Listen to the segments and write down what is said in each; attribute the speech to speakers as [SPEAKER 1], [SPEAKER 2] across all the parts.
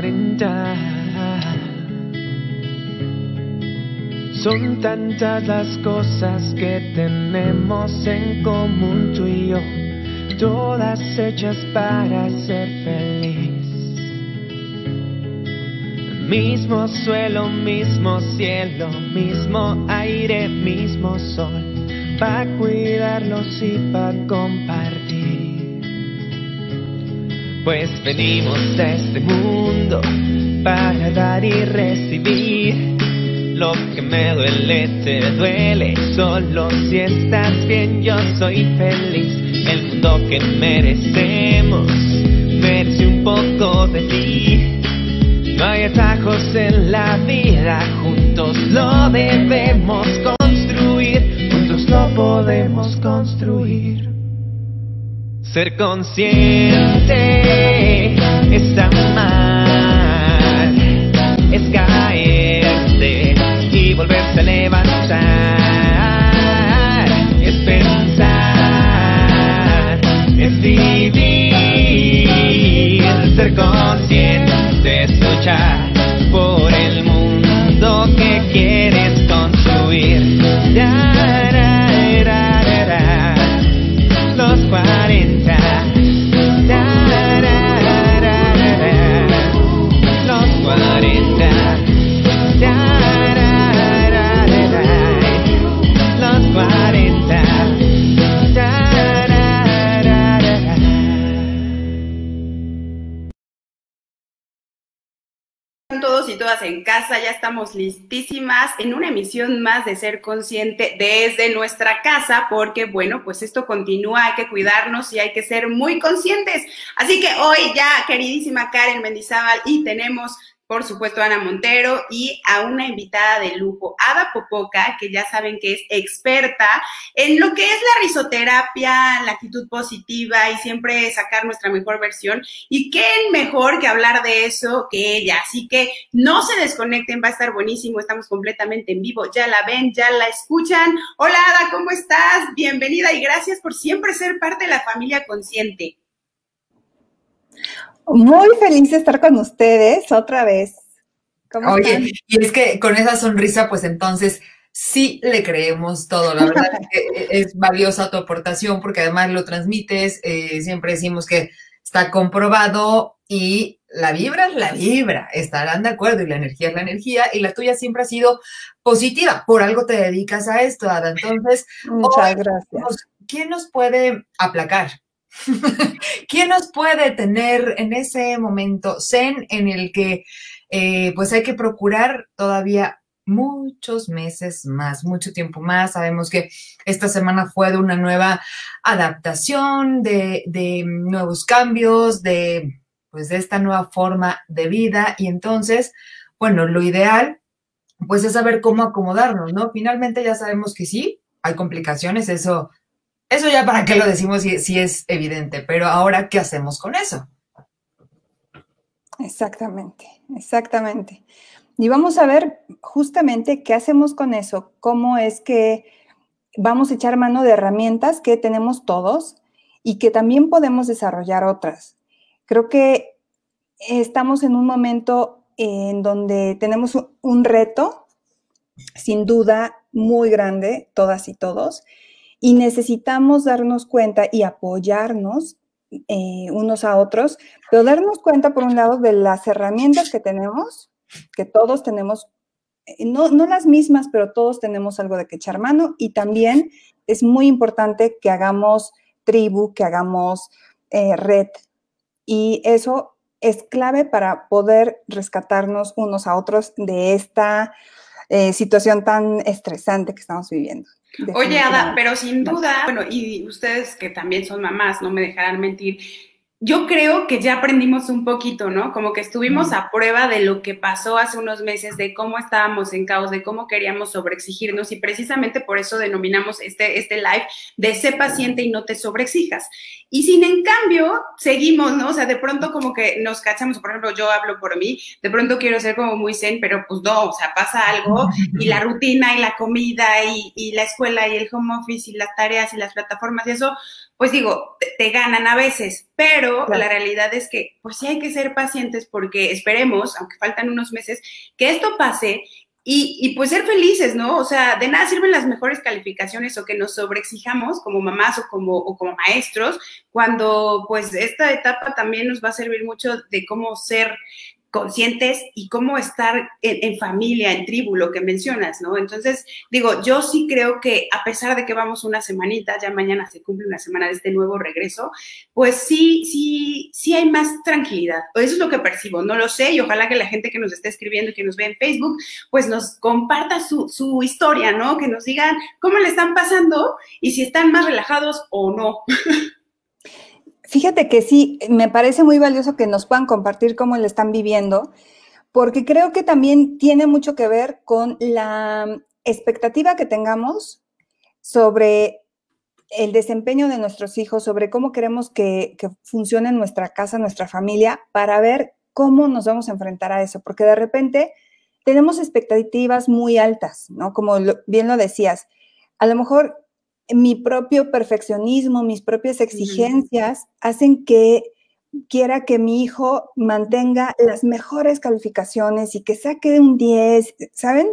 [SPEAKER 1] con los 40. Son tantas las cosas que tenemos en común tú y yo, todas hechas para ser feliz. Mismo suelo, mismo cielo, mismo aire, mismo sol, para cuidarlos y para compartir. Pues venimos de este para dar y recibir. Lo que me duele te duele, solo si estás bien yo soy feliz. El mundo que merecemos merece un poco de ti. No hay atajos en la vida, juntos lo debemos construir, juntos lo podemos construir. Ser consciente está mal, es caerte
[SPEAKER 2] en casa, ya estamos listísimas en una emisión más de Ser Consciente desde nuestra casa, porque bueno, pues esto continúa, hay que cuidarnos y hay que ser muy conscientes. Así que hoy ya, queridísima Karen Mendizábal, y tenemos, por supuesto, Ana Montero y a una invitada de lujo, Ada Popoca, que ya saben que es experta en lo que es la risoterapia, la actitud positiva y siempre sacar nuestra mejor versión. Y qué mejor que hablar de eso que ella. Así que no se desconecten, va a estar buenísimo. Estamos completamente en vivo. Ya la ven, ya la escuchan. Hola, Ada, ¿cómo estás? Bienvenida y gracias por siempre ser parte de la familia consciente.
[SPEAKER 3] Muy feliz de estar con ustedes otra vez. ¿Cómo están?
[SPEAKER 4] Oye, y es que con esa sonrisa, pues entonces sí le creemos todo. La verdad es que es valiosa tu aportación porque además lo transmites. eh, siempre decimos que está comprobado y la vibra es la vibra. Estarán de acuerdo y la energía es la energía y la tuya siempre ha sido positiva. Por algo te dedicas a esto, Ada. Entonces,
[SPEAKER 3] Muchas gracias.
[SPEAKER 4] nos- ¿quién nos puede aplacar? ¿Quién nos puede tener en ese momento zen en el que eh, pues hay que procurar todavía muchos meses más, mucho tiempo más? Sabemos que esta semana fue de una nueva adaptación, de, de nuevos cambios, de pues de esta nueva forma de vida y entonces, bueno, lo ideal pues es saber cómo acomodarnos, ¿no? Finalmente ya sabemos que sí, hay complicaciones, eso eso ya para qué lo decimos si, si es evidente, pero ahora, ¿qué hacemos con eso?
[SPEAKER 3] Exactamente, exactamente. Y vamos a ver justamente qué hacemos con eso, cómo es que vamos a echar mano de herramientas que tenemos todos y que también podemos desarrollar otras. Creo que estamos en un momento en donde tenemos un- un reto, sin duda, muy grande, todas y todos, y necesitamos darnos cuenta y apoyarnos eh, unos a otros, pero darnos cuenta, por un lado, de las herramientas que tenemos, que todos tenemos, eh, no, no las mismas, pero todos tenemos algo de que echar mano, y también es muy importante que hagamos tribu, que hagamos eh, red, y eso es clave para poder rescatarnos unos a otros de esta eh, situación tan estresante que estamos viviendo.
[SPEAKER 2] Oye, Ada, pero sin duda, bueno, y ustedes que también son mamás, no me dejarán mentir, yo creo que ya aprendimos un poquito, ¿no? Como que estuvimos a prueba de lo que pasó hace unos meses, de cómo estábamos en caos, de cómo queríamos sobreexigirnos y precisamente por eso denominamos este, este live de sé paciente y no te sobreexijas. Y sin en cambio, seguimos, ¿no? O sea, de pronto como que nos cachamos, por ejemplo, yo hablo por mí, de pronto quiero ser como muy zen, pero pues no, o sea, pasa algo y la rutina y la comida y, y la escuela y el home office y las tareas y las plataformas y eso, pues digo, te, ganan a veces, pero la realidad es que pues sí hay que ser pacientes porque esperemos, aunque faltan unos meses, que esto pase y, pues ser felices, ¿no? O sea, de nada sirven las mejores calificaciones o que nos sobreexijamos como mamás o como, o como maestros, cuando pues esta etapa también nos va a servir mucho de cómo ser conscientes y cómo estar en, familia, en tribu, lo que mencionas, ¿no? Entonces, digo, yo sí creo que a pesar de que vamos una semanita, ya mañana se cumple una semana de este nuevo regreso, pues sí, sí, sí hay más tranquilidad. Eso es lo que percibo, no lo sé, y ojalá que la gente que nos esté escribiendo y que nos ve en Facebook, pues nos comparta su, su historia, ¿no? Que nos digan cómo le están pasando y si están más relajados o no.
[SPEAKER 3] Fíjate que sí, me parece muy valioso que nos puedan compartir cómo le están viviendo, porque creo que también tiene mucho que ver con la expectativa que tengamos sobre el desempeño de nuestros hijos, sobre cómo queremos que, funcione nuestra casa, nuestra familia, para ver cómo nos vamos a enfrentar a eso, porque de repente tenemos expectativas muy altas, ¿no? Como bien lo decías, a lo mejor mi propio perfeccionismo, mis propias exigencias hacen que quiera que mi hijo mantenga las mejores calificaciones y que saque un 10, ¿saben?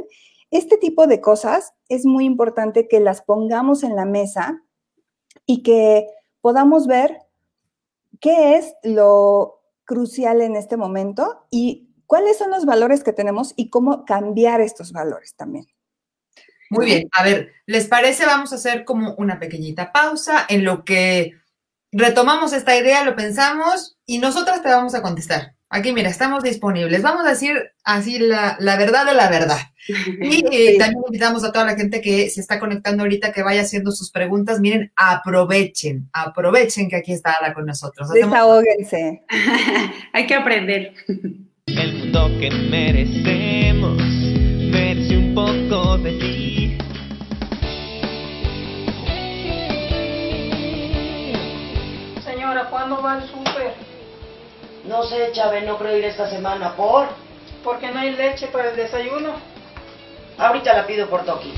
[SPEAKER 3] Este tipo de cosas es muy importante que las pongamos en la mesa y que podamos ver qué es lo crucial en este momento y cuáles son los valores que tenemos y cómo cambiar estos valores también.
[SPEAKER 4] Muy bien, a ver, ¿les parece? Vamos a hacer como una pequeñita pausa en lo que retomamos esta idea, lo pensamos y nosotras te vamos a contestar. Aquí, mira, estamos disponibles. Vamos a decir así la, verdad de la verdad. Y eh, también invitamos a toda la gente que se está conectando ahorita que vaya haciendo sus preguntas. Miren, aprovechen, aprovechen que aquí está Ada con nosotros.
[SPEAKER 3] Desahóguense.
[SPEAKER 2] Hay que aprender.
[SPEAKER 1] El mundo que merecemos merece un poco de ti.
[SPEAKER 5] ¿Cuándo va al súper?
[SPEAKER 6] No sé, Chávez, no creo ir esta semana. ¿Por?
[SPEAKER 5] Porque no hay leche para el desayuno.
[SPEAKER 6] Ahorita la pido por Toki.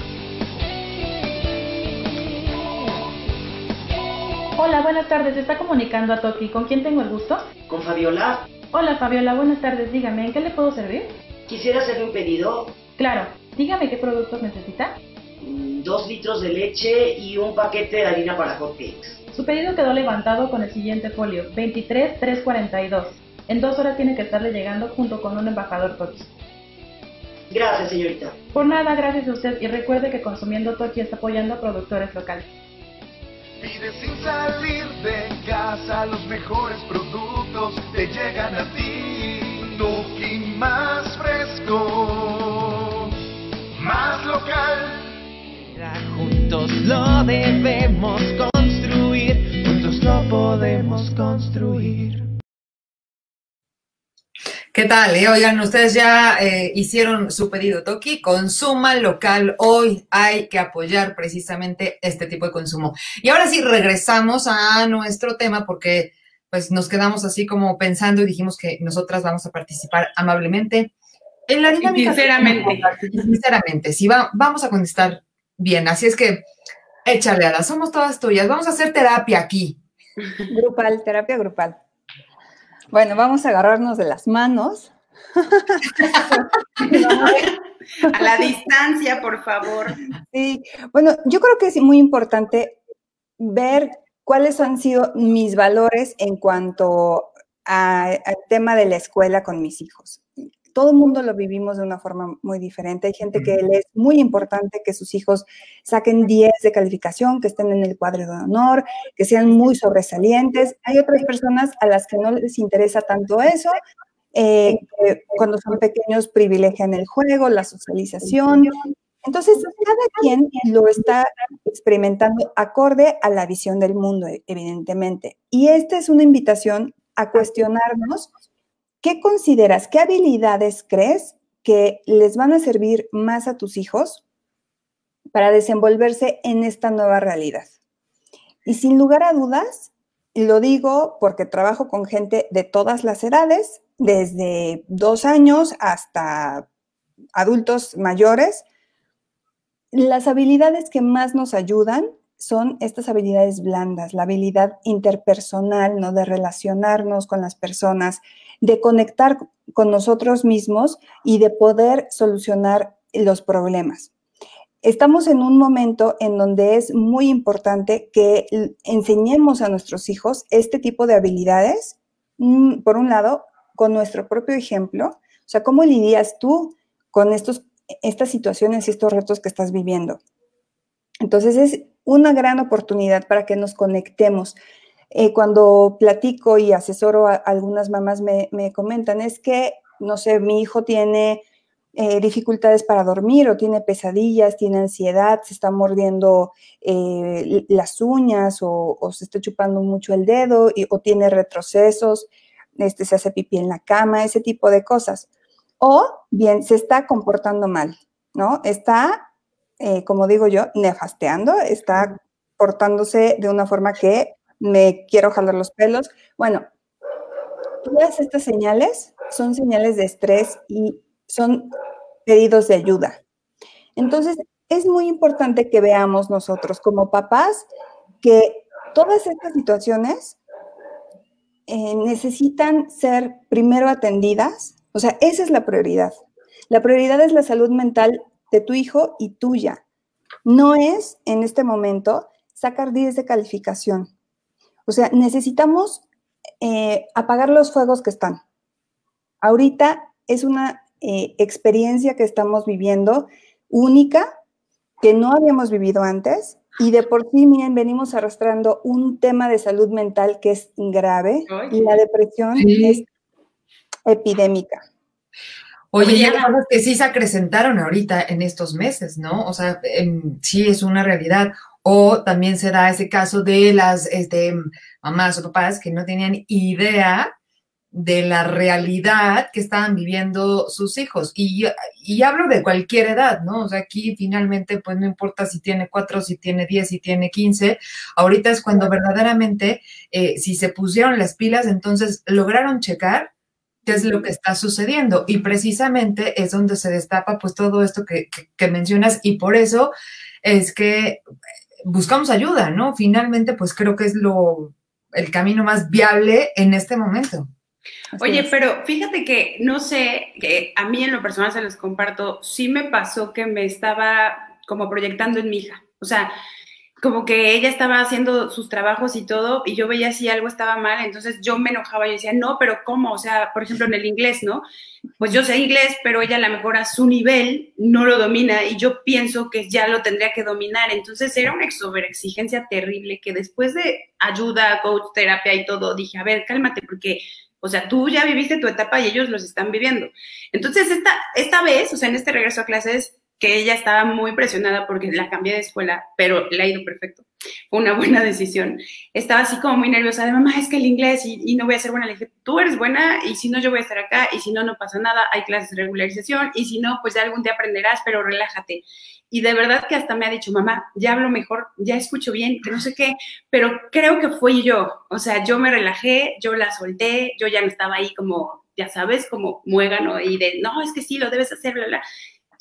[SPEAKER 7] Hola, buenas tardes. ¿Se está comunicando a Toki? ¿Con quién tengo el gusto?
[SPEAKER 6] Con Fabiola.
[SPEAKER 7] Hola, Fabiola. Buenas tardes. Dígame, ¿en qué le puedo servir?
[SPEAKER 6] Quisiera hacerle un pedido.
[SPEAKER 7] Claro. Dígame qué productos necesita.
[SPEAKER 6] Mm, dos litros de leche y un paquete de harina para hotcakes.
[SPEAKER 7] Su pedido quedó levantado con el siguiente folio, 23342. En dos horas tiene que estarle llegando junto con un embajador Toki.
[SPEAKER 6] Gracias, señorita.
[SPEAKER 7] Por nada, gracias a usted y recuerde que consumiendo Toki está apoyando a productores locales.
[SPEAKER 8] Pide sin salir de casa los mejores productos te llegan a ti. Toki más fresco, más local.
[SPEAKER 1] Juntos lo debemos podemos construir.
[SPEAKER 4] ¿Qué tal? Eh? Oigan, ustedes ya eh, hicieron su pedido Toki, consuma local. Hoy hay que apoyar precisamente este tipo de consumo. Y ahora sí, regresamos a nuestro tema porque pues nos quedamos así como pensando y dijimos que nosotras vamos a participar amablemente en la dinámica.
[SPEAKER 2] Sinceramente.
[SPEAKER 4] Sinceramente, sí, vamos a contestar bien. Así es que échale, Ada, somos todas tuyas. Vamos a hacer terapia aquí.
[SPEAKER 3] Grupal, terapia grupal. Bueno, vamos a agarrarnos de las manos.
[SPEAKER 2] a la distancia, por favor.
[SPEAKER 3] Sí, bueno, yo creo que es muy importante ver cuáles han sido mis valores en cuanto al tema de la escuela con mis hijos todo el mundo lo vivimos de una forma muy diferente. Hay gente que le es muy importante que sus hijos saquen 10 de calificación, que estén en el cuadro de honor, que sean muy sobresalientes. Hay otras personas a las que no les interesa tanto eso, eh, que cuando son pequeños privilegian el juego, la socialización. Entonces, cada quien lo está experimentando acorde a la visión del mundo, evidentemente. Y esta es una invitación a cuestionarnos ¿Qué consideras, qué habilidades crees que les van a servir más a tus hijos para desenvolverse en esta nueva realidad? Y sin lugar a dudas, lo digo porque trabajo con gente de todas las edades, desde dos años hasta adultos mayores. Las habilidades que más nos ayudan son estas habilidades blandas, la habilidad interpersonal, ¿no? De relacionarnos con las personas, de conectar con nosotros mismos y de poder solucionar los problemas. Estamos en un momento en donde es muy importante que enseñemos a nuestros hijos este tipo de habilidades, mm, por un lado, con nuestro propio ejemplo, o sea, ¿cómo lidias tú con estos, estas situaciones y estos retos que estás viviendo? Entonces es una gran oportunidad para que nos conectemos. Eh, cuando platico y asesoro a, algunas mamás me, comentan, es que, no sé, mi hijo tiene eh, dificultades para dormir o tiene pesadillas, tiene ansiedad, se está mordiendo eh, las uñas o, se está chupando mucho el dedo o tiene retrocesos, este, se hace pipí en la cama, ese tipo de cosas. O bien, se está comportando mal, ¿no? Está eh, como digo yo, nefasteando, está portándose de una forma que me quiero jalar los pelos. Bueno, todas estas señales son señales de estrés y son pedidos de ayuda. Entonces, es muy importante que veamos nosotros como papás que todas estas situaciones eh, necesitan ser primero atendidas. O sea, esa es la prioridad. La prioridad es la salud mental de tu hijo y tuya. No es en este momento sacar 10 de calificación. O sea, necesitamos eh, apagar los fuegos que están. Ahorita es una eh, experiencia que estamos viviendo única, que no habíamos vivido antes, y de por sí, miren, venimos arrastrando un tema de salud mental que es grave y la depresión es epidémica.
[SPEAKER 4] Oye, ya sabes que sí se acrecentaron ahorita en estos meses, ¿no? O sea, sí es una realidad. O también se da ese caso de las este, mamás o papás que no tenían idea de la realidad que estaban viviendo sus hijos. Y, y hablo de cualquier edad, ¿no? O sea, aquí finalmente, pues no importa si tiene cuatro, si tiene diez, si tiene quince. Ahorita es cuando verdaderamente, eh, si se pusieron las pilas, entonces lograron checar qué es lo que está sucediendo. Y precisamente es donde se destapa pues todo esto que, mencionas y por eso es que buscamos ayuda, ¿no? Finalmente pues creo que es lo, el camino más viable en este momento.
[SPEAKER 2] Oye, pero fíjate que no sé, que a mí en lo personal se los comparto, sí me pasó que me estaba como proyectando en mi hija. O sea, como que ella estaba haciendo sus trabajos y todo, y yo veía si algo estaba mal, entonces yo me enojaba y decía, no, pero ¿cómo? O sea, por ejemplo, en el inglés, ¿no? Pues yo sé inglés, pero ella a lo mejor a su nivel no lo domina y yo pienso que ya lo tendría que dominar. Entonces era una exigencia terrible que después de ayuda, coach, terapia y todo, dije, a ver, cálmate, porque o sea, tú ya viviste tu etapa y ellos los están viviendo. Entonces, esta, esta vez, o sea, en este regreso a clases, que ella estaba muy presionada porque la cambié de escuela, pero le ha ido perfecto. Fue una buena decisión. Estaba así como muy nerviosa de mamá, es que el inglés y, no voy a ser buena. Le dije, tú eres buena y si no, yo voy a estar acá y si no, no pasa nada. Hay clases de regularización y si no, pues ya algún día aprenderás, pero relájate. Y de verdad que hasta me ha dicho, mamá, ya hablo mejor, ya escucho bien, que no sé qué, pero creo que fui yo. O sea, yo me relajé, yo la solté, yo ya no estaba ahí como, ya sabes, como muégano y de, no, es que sí, lo debes hacer, bla, bla.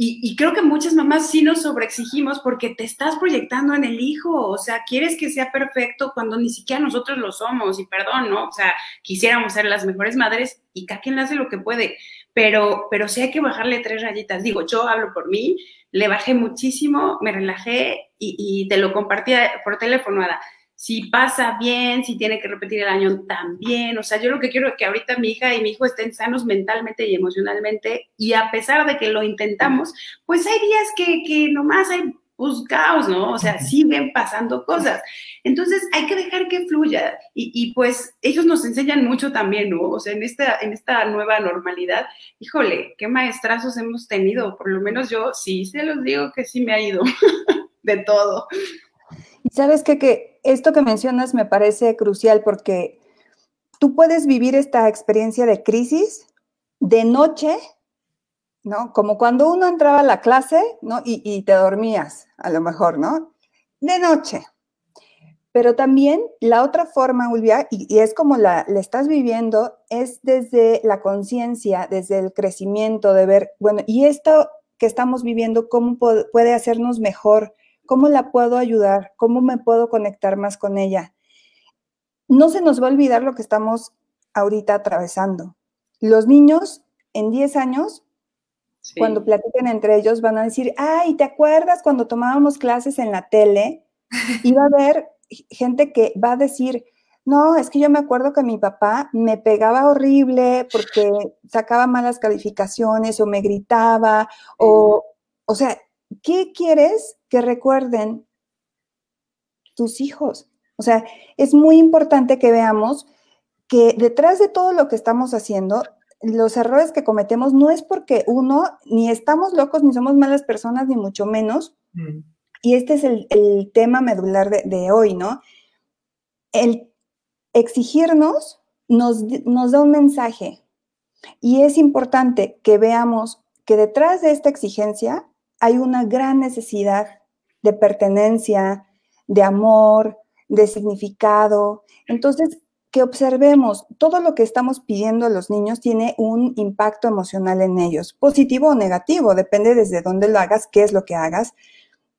[SPEAKER 2] Y, creo que muchas mamás sí nos sobreexigimos porque te estás proyectando en el hijo, o sea, quieres que sea perfecto cuando ni siquiera nosotros lo somos, y perdón, ¿no? O sea, quisiéramos ser las mejores madres y cada quien hace lo que puede, pero, pero sí hay que bajarle tres rayitas. Digo, yo hablo por mí, le bajé muchísimo, me relajé y, y te lo compartí por teléfono, Ada si pasa bien, si tiene que repetir el año también. O sea, yo lo que quiero es que ahorita mi hija y mi hijo estén sanos mentalmente y emocionalmente. Y a pesar de que lo intentamos, pues hay días que, que nomás hay pues, caos, ¿no? O sea, siguen pasando cosas. Entonces hay que dejar que fluya. Y, y, pues ellos nos enseñan mucho también, ¿no? O sea, en esta, en esta nueva normalidad, híjole, qué maestrazos hemos tenido. Por lo menos yo sí se los digo que sí me ha ido de todo.
[SPEAKER 3] Y sabes qué? que esto que mencionas me parece crucial porque tú puedes vivir esta experiencia de crisis de noche, ¿no? Como cuando uno entraba a la clase, ¿no? Y, te dormías, a lo mejor, ¿no? De noche. Pero también la otra forma, Ulvia, y, es como la, la, estás viviendo, es desde la conciencia, desde el crecimiento, de ver, bueno, y esto que estamos viviendo, ¿cómo puede hacernos mejor ¿Cómo la puedo ayudar? ¿Cómo me puedo conectar más con ella? No se nos va a olvidar lo que estamos ahorita atravesando. Los niños en 10 años,
[SPEAKER 2] Sí.
[SPEAKER 3] cuando platiquen entre ellos, van a decir, ay, ¿te acuerdas cuando tomábamos clases en la tele? Y va a haber gente que va a decir, no, es que yo me acuerdo que mi papá me pegaba horrible porque sacaba malas calificaciones o me gritaba o, o sea, ¿qué quieres que recuerden tus hijos? O sea, es muy importante que veamos que detrás de todo lo que estamos haciendo, los errores que cometemos no es porque uno, ni estamos locos, ni somos malas personas, ni mucho menos.
[SPEAKER 4] Mm.
[SPEAKER 3] Y este es el, el tema medular de, de hoy, ¿no? El exigirnos nos, nos da un mensaje. Y es importante que veamos que detrás de esta exigencia hay una gran necesidad de pertenencia, de amor, de significado. Entonces, que observemos todo lo que estamos pidiendo a los niños tiene un impacto emocional en ellos, positivo o negativo, depende desde dónde lo hagas, qué es lo que hagas,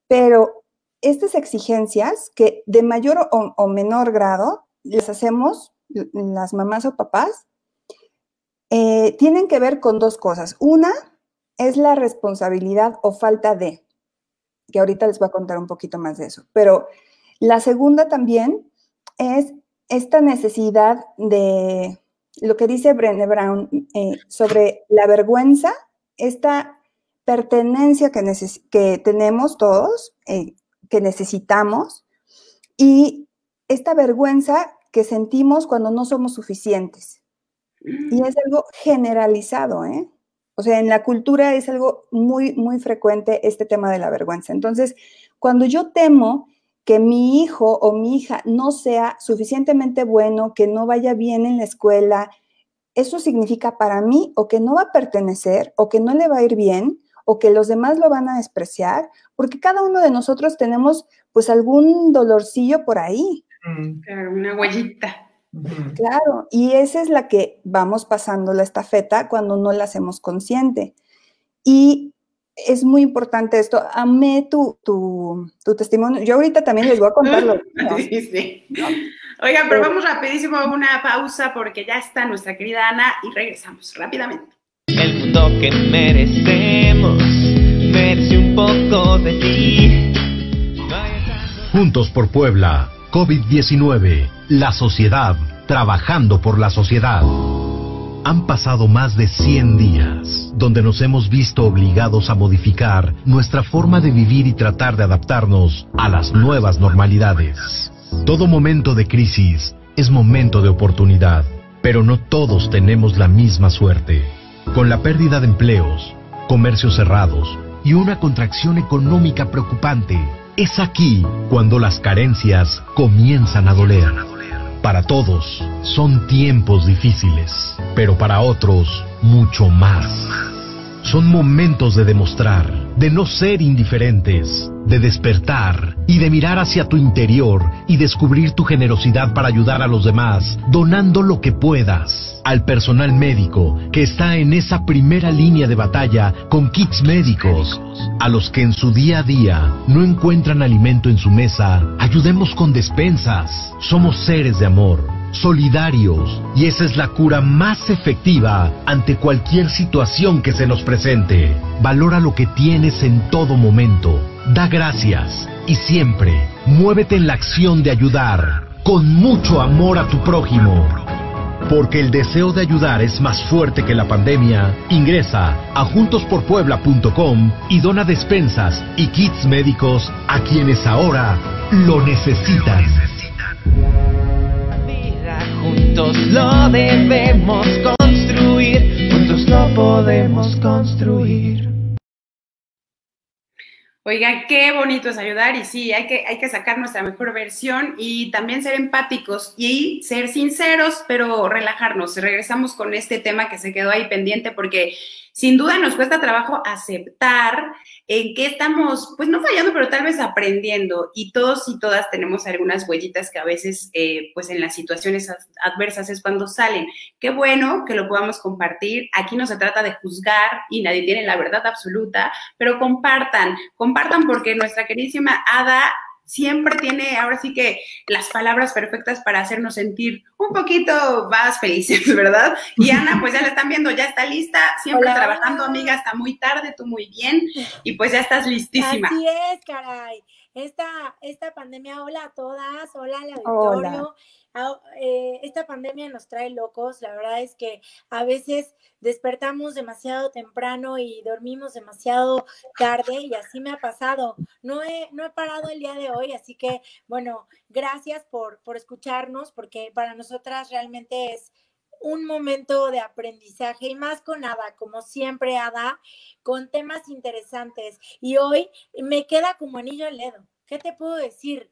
[SPEAKER 3] pero estas exigencias que de mayor o, menor grado les hacemos las mamás o papás, eh, tienen que ver con dos cosas. Una es la responsabilidad o falta de, que ahorita les voy a contar un poquito más de eso, pero la segunda también es esta necesidad de lo que dice Brené Brown eh, sobre la vergüenza, esta pertenencia que, neces- que tenemos todos, eh, que necesitamos, y esta vergüenza que sentimos cuando no somos suficientes. Y es algo generalizado, ¿eh? O sea, en la cultura es algo muy, muy frecuente este tema de la vergüenza. Entonces, cuando yo temo que mi hijo o mi hija no sea suficientemente bueno, que no vaya bien en la escuela, eso significa para mí o que no va a pertenecer, o que no le va a ir bien, o que los demás lo van a despreciar, porque cada uno de nosotros tenemos pues algún dolorcillo por ahí.
[SPEAKER 4] Mm.
[SPEAKER 2] Claro, una huellita.
[SPEAKER 3] Claro, y esa es la que vamos pasando la estafeta cuando no la hacemos consciente. Y es muy importante esto. Amé tu, tu, tu testimonio. Yo ahorita también les voy a contar lo mío.
[SPEAKER 2] Sí, sí. Oigan, pero vamos rapidísimo a una pausa porque ya está nuestra querida Ana y regresamos rápidamente.
[SPEAKER 1] El mundo que merecemos merece un poco de ti.
[SPEAKER 9] Juntos por Puebla, COVID-19, la sociedad, trabajando por la sociedad. Han pasado más de 100 días, donde nos hemos visto obligados a modificar nuestra forma de vivir y tratar de adaptarnos a las nuevas normalidades. Todo momento de crisis es momento de oportunidad, pero no todos tenemos la misma suerte. Con la pérdida de empleos, comercios cerrados y una contracción económica preocupante, es aquí cuando las carencias comienzan a doler. Para todos son tiempos difíciles, pero para otros mucho más. Son momentos de demostrar, de no ser indiferentes, de despertar y de mirar hacia tu interior y descubrir tu generosidad para ayudar a los demás, donando lo que puedas. Al personal médico que está en esa primera línea de batalla con kits médicos. A los que en su día a día no encuentran alimento en su mesa, ayudemos con despensas. Somos seres de amor solidarios, y esa es la cura más efectiva ante cualquier situación que se nos presente. Valora lo que tienes en todo momento, da gracias y siempre muévete en la acción de ayudar con mucho amor a tu prójimo. Porque el deseo de ayudar es más fuerte que la pandemia, ingresa a juntosporpuebla.com y dona despensas y kits médicos a quienes ahora lo necesitan.
[SPEAKER 1] Juntos lo debemos construir, juntos lo podemos construir.
[SPEAKER 2] Oigan, qué bonito es ayudar y sí, hay que, hay que sacar nuestra mejor versión y también ser empáticos y ser sinceros, pero relajarnos. Regresamos con este tema que se quedó ahí pendiente porque sin duda nos cuesta trabajo aceptar en qué estamos, pues no fallando, pero tal vez aprendiendo. Y todos y todas tenemos algunas huellitas que a veces, eh, pues en las situaciones adversas es cuando salen. Qué bueno que lo podamos compartir. Aquí no se trata de juzgar y nadie tiene la verdad absoluta, pero compartan, compartan porque nuestra queridísima Ada siempre tiene ahora sí que las palabras perfectas para hacernos sentir un poquito más felices, ¿verdad? Y Ana, pues ya la están viendo, ya está lista, siempre trabajando, amiga, hasta muy tarde, tú muy bien, y pues ya estás listísima.
[SPEAKER 10] Así es, caray. Esta, esta pandemia, hola a todas, hola al auditorio. Ah, eh, esta pandemia nos trae locos, la verdad es que a veces despertamos demasiado temprano y dormimos demasiado tarde y así me ha pasado. No he, no he parado el día de hoy, así que bueno, gracias por, por escucharnos porque para nosotras realmente es un momento de aprendizaje y más con Ada, como siempre Ada, con temas interesantes. Y hoy me queda como anillo al dedo. ¿Qué te puedo decir?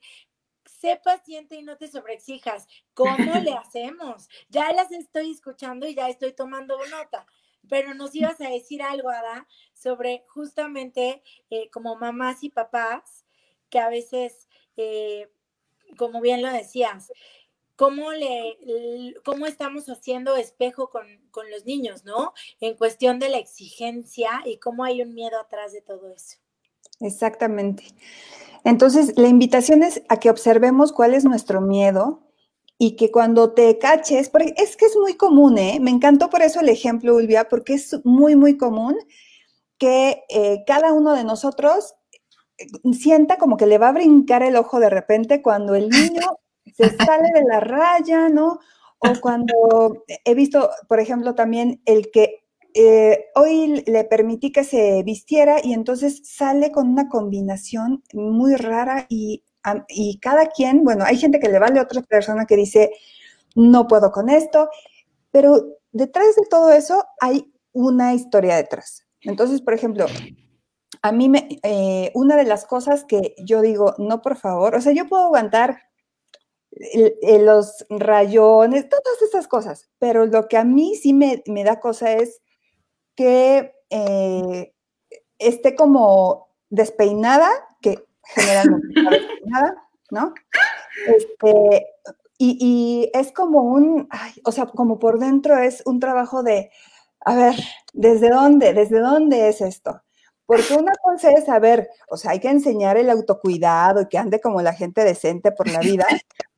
[SPEAKER 10] Sé paciente y no te sobreexijas. ¿Cómo le hacemos? Ya las estoy escuchando y ya estoy tomando nota. Pero nos ibas a decir algo, Ada, sobre justamente eh, como mamás y papás, que a veces, eh, como bien lo decías, cómo, le, cómo estamos haciendo espejo con, con los niños, ¿no? En cuestión de la exigencia y cómo hay un miedo atrás de todo eso.
[SPEAKER 3] Exactamente. Entonces, la invitación es a que observemos cuál es nuestro miedo y que cuando te caches, porque es que es muy común, ¿eh? Me encantó por eso el ejemplo, Ulvia, porque es muy, muy común que eh, cada uno de nosotros eh, sienta como que le va a brincar el ojo de repente cuando el niño se sale de la raya, ¿no? O cuando he visto, por ejemplo, también el que eh, hoy le permití que se vistiera y entonces sale con una combinación muy rara y, y cada quien, bueno, hay gente que le vale a otra persona que dice, no puedo con esto, pero detrás de todo eso hay una historia detrás. Entonces, por ejemplo, a mí me, eh, una de las cosas que yo digo, no, por favor, o sea, yo puedo aguantar los rayones, todas esas cosas, pero lo que a mí sí me, me da cosa es que eh, esté como despeinada, que generalmente está despeinada, ¿no? Este, y, es como un, o sea, como por dentro es un trabajo de, a ver, ¿desde dónde? ¿Desde dónde es esto? Porque una cosa es saber, o sea, hay que enseñar el autocuidado y que ande como la gente decente por la vida,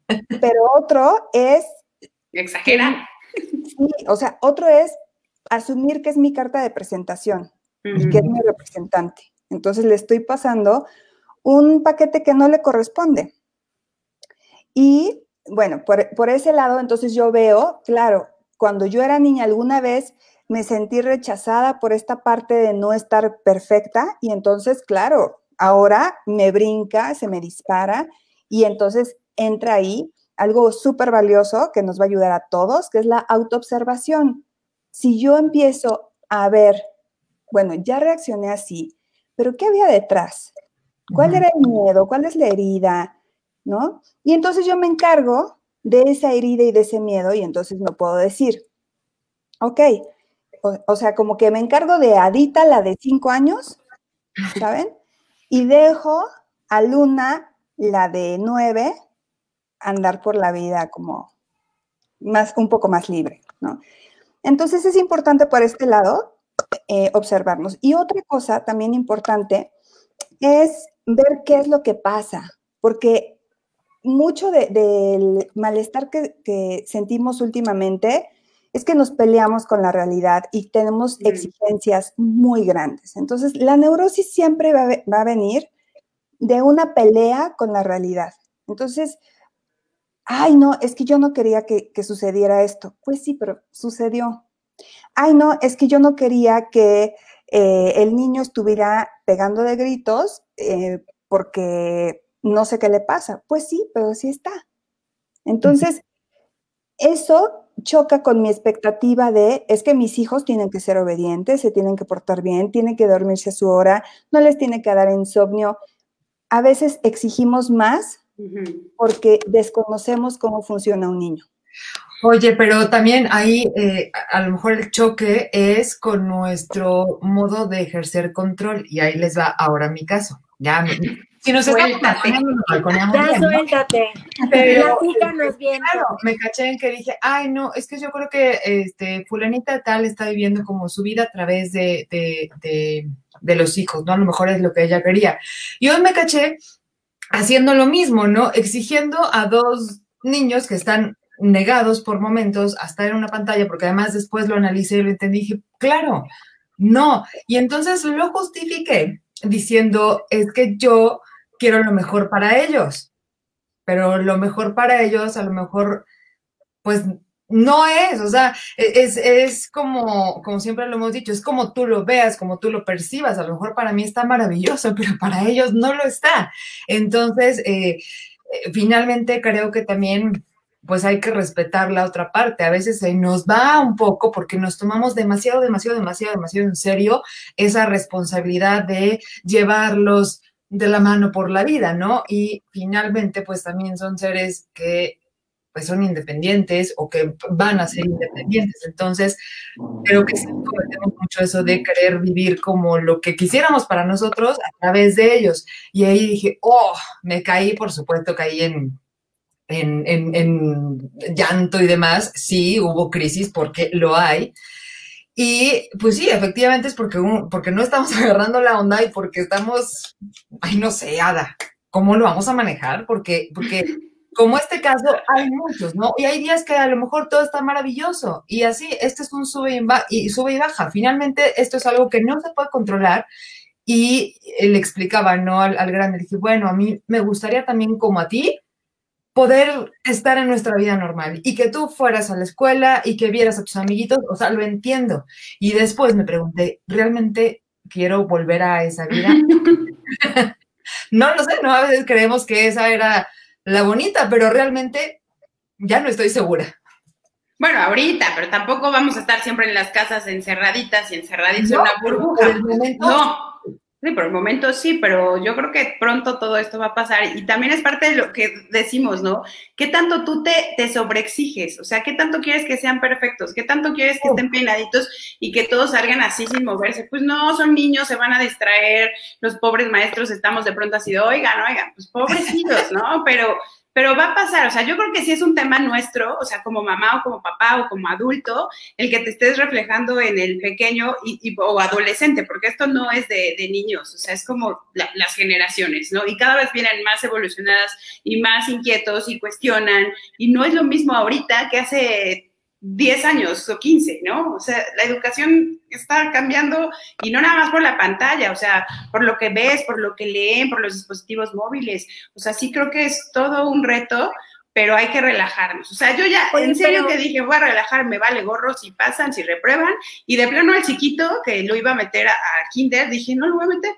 [SPEAKER 3] pero otro es...
[SPEAKER 2] Exagera.
[SPEAKER 3] Sí, o sea, otro es asumir que es mi carta de presentación y que es mi representante. Entonces le estoy pasando un paquete que no le corresponde. Y bueno, por, por, ese lado, entonces yo veo, claro, cuando yo era niña alguna vez me sentí rechazada por esta parte de no estar perfecta y entonces, claro, ahora me brinca, se me dispara y entonces entra ahí algo súper valioso que nos va a ayudar a todos, que es la autoobservación si yo empiezo a ver, bueno, ya reaccioné así, pero ¿qué había detrás? ¿Cuál era el miedo? ¿Cuál es la herida? ¿No? Y entonces yo me encargo de esa herida y de ese miedo y entonces no puedo decir, ok, o, sea, como que me encargo de Adita, la de cinco años, ¿saben? Y dejo a Luna, la de nueve, andar por la vida como más, un poco más libre, ¿no? Entonces es importante por este lado eh, observarnos. Y otra cosa también importante es ver qué es lo que pasa, porque mucho del malestar que, sentimos últimamente es que nos peleamos con la realidad y tenemos exigencias muy grandes. Entonces, la neurosis siempre va, a venir de una pelea con la realidad. Entonces, ay, no, es que yo no quería que, sucediera esto. Pues sí, pero sucedió. Ay, no, es que yo no quería que eh, el niño estuviera pegando de gritos eh, porque no sé qué le pasa. Pues sí, pero sí está. Entonces, eso choca con mi expectativa de, es que mis hijos tienen que ser obedientes, se tienen que portar bien, tienen que dormirse a su hora, no les tiene que dar insomnio. A veces exigimos más porque desconocemos cómo funciona un niño.
[SPEAKER 4] Oye, pero también ahí eh, a lo mejor el choque es con nuestro modo de ejercer control y ahí les va ahora mi caso. Ya, si nos
[SPEAKER 10] suéltate. Ya suéltate. Pero, bien.
[SPEAKER 4] Claro, me caché en que dije, ay, no, es que yo creo que este, fulanita tal está viviendo como su vida a través de, de, de, de los hijos, ¿no? A lo mejor es lo que ella quería. Y hoy me caché haciendo lo mismo, ¿no? Exigiendo a dos niños que están negados por momentos a estar en una pantalla, porque además después lo analicé y lo entendí, dije, claro, no. Y entonces lo justifiqué diciendo, es que yo quiero lo mejor para ellos, pero lo mejor para ellos a lo mejor, pues no es, o sea, e-, es, es, como, como siempre lo hemos dicho, es como tú lo veas, como tú lo percibas, a lo mejor para mí está maravilloso, pero para ellos no lo está. Entonces, eh, eh, finalmente creo que también pues hay que respetar la otra parte. A veces se nos va un poco porque nos tomamos demasiado, demasiado, demasiado, demasiado en serio esa responsabilidad de llevarlos de la mano por la vida, ¿no? Y finalmente, pues también son seres que pues son independientes o que van a ser independientes. Entonces, creo que sí cometemos mucho eso de querer vivir como lo que quisiéramos para nosotros a través de ellos. Y ahí dije, oh, me caí, por supuesto, caí en, en, en, llanto y demás, sí hubo crisis porque lo hay. Y pues sí, efectivamente es porque, porque no estamos agarrando la onda y porque estamos, ay, no sé, Ada, ¿cómo lo vamos a manejar? Porque, porque como este caso hay muchos, ¿no? Y hay días que a lo mejor todo está maravilloso y así, este es un sube y, sube y baja. Finalmente, esto es algo que no se puede controlar y le explicaba, ¿no? Al, al grande, dije, bueno, a mí me gustaría también como a ti, poder estar en nuestra vida normal y que tú fueras a la escuela y que vieras a tus amiguitos, o sea, lo entiendo. Y después me pregunté, ¿realmente quiero volver a esa vida? no lo sé, no, a veces creemos que esa era la bonita, pero realmente ya no estoy segura.
[SPEAKER 2] Bueno, ahorita, pero tampoco vamos a estar siempre en las casas encerraditas y encerraditos en una burbuja. no, Sí, por el momento sí, pero yo creo que pronto todo esto va a pasar y también es parte de lo que decimos, ¿no? ¿Qué tanto tú te, te sobreexiges? O sea, ¿qué tanto quieres que sean perfectos? ¿Qué tanto quieres que estén peinaditos y que todos salgan así sin moverse? Pues no, son niños, se van a distraer, los pobres maestros estamos de pronto así, oigan, oigan, pues pobrecitos, ¿no? Pero pero va a pasar, o sea, yo creo que sí es un tema nuestro, o sea, como mamá o como papá o como adulto, el que te estés reflejando en el pequeño y, o adolescente, porque esto no es de, niños, o sea, es como las generaciones, ¿no? Y cada vez vienen más evolucionadas y más inquietos y cuestionan, y no es lo mismo ahorita que hace 10 años o 15, ¿no? O sea, la educación está cambiando y no nada más por la pantalla, o sea, por lo que ves, por lo que leen, por los dispositivos móviles. O sea, sí creo que es todo un reto, pero hay que relajarnos. O sea, yo ya, en serio que dije, voy a relajar, me vale gorro si pasan, si reprueban, y de plano al chiquito, que lo iba a meter a, a kinder, dije, no lo voy a meter.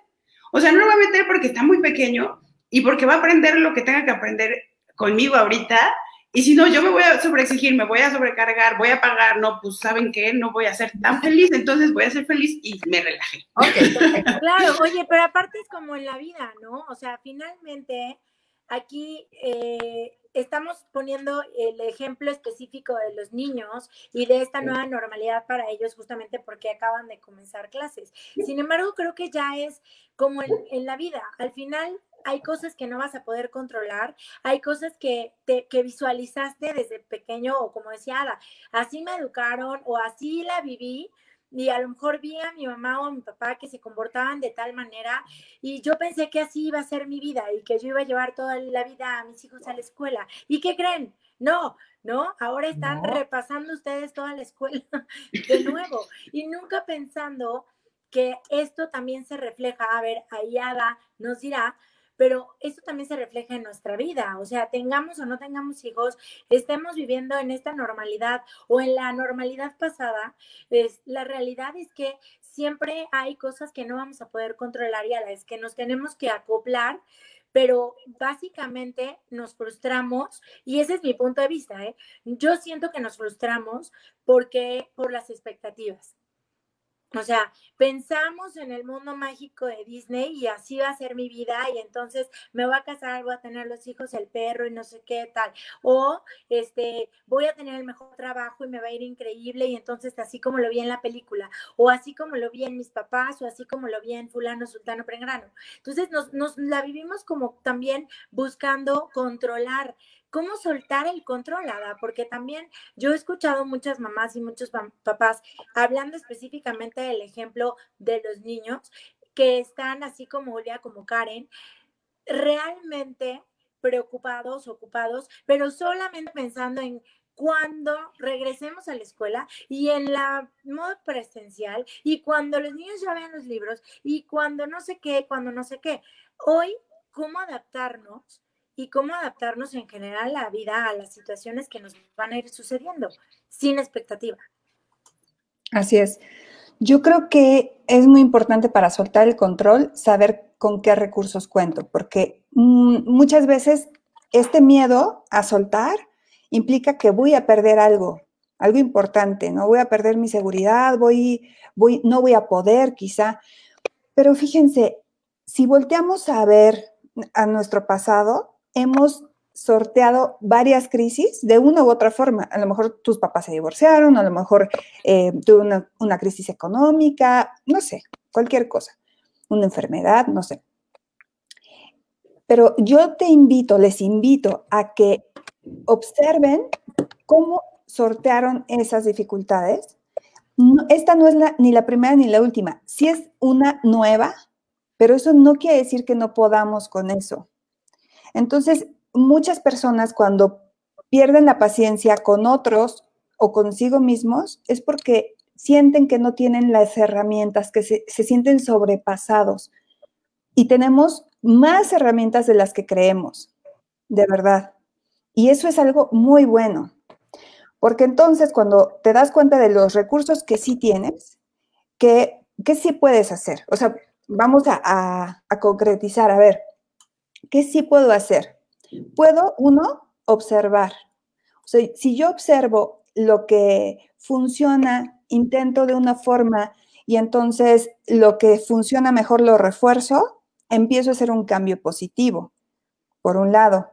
[SPEAKER 2] O sea, no lo voy a meter porque está muy pequeño y porque va a aprender lo que tenga que aprender conmigo ahorita y si no, yo me voy a sobreexigir, me voy a sobrecargar, voy a pagar, no, pues saben qué, no voy a ser tan feliz, entonces voy a ser feliz y me relajé.
[SPEAKER 10] claro, oye, pero aparte es como en la vida, ¿no? O sea, finalmente aquí eh, estamos poniendo el ejemplo específico de los niños y de esta nueva normalidad para ellos justamente porque acaban de comenzar clases. Sin embargo, creo que ya es como en, en la vida. Al final, hay cosas que no vas a poder controlar, hay cosas que, te, que visualizaste desde pequeño o como decía Ada, así me educaron o así la viví y a lo mejor vi a mi mamá o a mi papá que se comportaban de tal manera y yo pensé que así iba a ser mi vida y que yo iba a llevar toda la vida a mis hijos a la escuela. ¿Y qué creen? No, ¿no? Ahora están repasando ustedes toda la escuela de nuevo y nunca pensando que esto también se refleja, a ver, ahí Ada nos dirá, pero eso también se refleja en nuestra vida, o sea, tengamos o no tengamos hijos, estemos viviendo en esta normalidad o en la normalidad pasada, la realidad es que siempre hay cosas que no vamos a poder controlar y a las que nos tenemos que acoplar, pero básicamente nos frustramos y ese es mi punto de vista, ¿eh? Yo siento que nos frustramos porque por las expectativas. O sea, pensamos en el mundo mágico de Disney y así va a ser mi vida y entonces me voy a casar, voy a tener los hijos, el perro y no sé qué tal. O este, voy a tener el mejor trabajo y me va a ir increíble y entonces así como lo vi en la película o así como lo vi en mis papás o así como lo vi en fulano, sultano, prengrano. Entonces nos, nos la vivimos como también buscando controlar cómo soltar el control, porque también yo he escuchado muchas mamás y muchos papás hablando específicamente del ejemplo de los niños que están así como Julia, como Karen, realmente preocupados, ocupados, pero solamente pensando en cuando regresemos a la escuela y en la modo presencial y cuando los niños ya vean los libros y cuando no sé qué, cuando no sé qué. Hoy, ¿cómo adaptarnos y cómo adaptarnos en general a la vida, a las situaciones que nos van a ir sucediendo, sin expectativa.
[SPEAKER 3] Así es. Yo creo que es muy importante para soltar el control saber con qué recursos cuento, porque mm, muchas veces este miedo a soltar implica que voy a perder algo, algo importante, no voy a perder mi seguridad, voy, voy, no voy a poder quizá. Pero fíjense, si volteamos a ver a nuestro pasado, hemos sorteado varias crisis de una u otra forma. A lo mejor tus papás se divorciaron, a lo mejor eh, tuve una, una crisis económica, no sé, cualquier cosa, una enfermedad, no sé. Pero yo te invito, les invito a que observen cómo sortearon esas dificultades. esta no es ni la primera ni la última. Sí es una nueva, pero eso no quiere decir que no podamos con eso. Entonces, muchas personas cuando pierden la paciencia con otros o consigo mismos es porque sienten que no tienen las herramientas, que se, sienten sobrepasados. Y tenemos más herramientas de las que creemos, de verdad. Y eso es algo muy bueno. Porque entonces cuando te das cuenta de los recursos que sí tienes, que, sí puedes hacer. O sea, vamos a concretizar, a ver, ¿Qué sí puedo hacer? Puedo, uno, observar. O sea, si yo observo lo que funciona, intento de una forma y entonces lo que funciona mejor lo refuerzo, empiezo a hacer un cambio positivo, por un lado.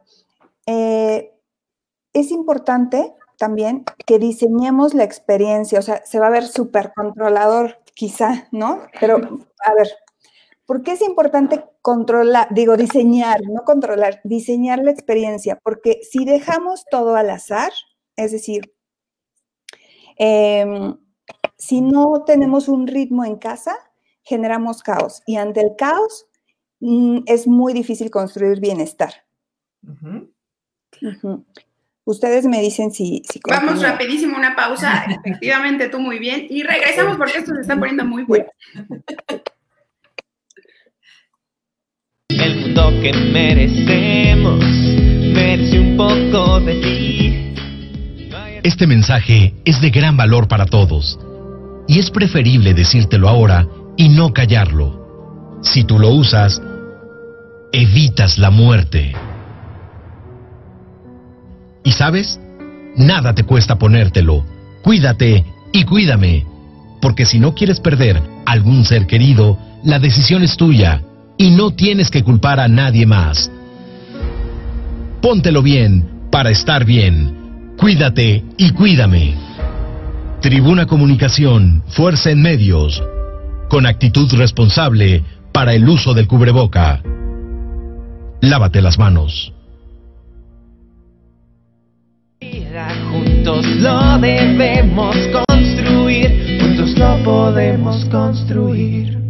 [SPEAKER 3] Eh, es importante también que diseñemos la experiencia, o sea, se va a ver súper controlador quizá, ¿no? Pero, a ver, ¿Por qué es importante controlar, digo, diseñar, no controlar, diseñar la experiencia? Porque si dejamos todo al azar, es decir, em, si no tenemos un ritmo en casa, generamos caos. Y ante el caos mm, es muy difícil construir bienestar. Ustedes me dicen si... si
[SPEAKER 2] Vamos rapidísimo, una pausa. Efectivamente, tú muy bien. Y regresamos porque esto se está poniendo muy bueno.
[SPEAKER 1] Mundo que merecemos merece un poco de ti.
[SPEAKER 9] Este mensaje es de gran valor para todos y es preferible decírtelo ahora y no callarlo. Si tú lo usas, evitas la muerte. ¿Y sabes? Nada te cuesta ponértelo. Cuídate y cuídame. Porque si no quieres perder algún ser querido, la decisión es tuya y no tienes que culpar a nadie más. Póntelo bien para estar bien. Cuídate y cuídame. Tribuna Comunicación, Fuerza en Medios, con actitud responsable para el uso del cubreboca. Lávate las manos.
[SPEAKER 1] Juntos lo debemos construir, juntos lo podemos construir.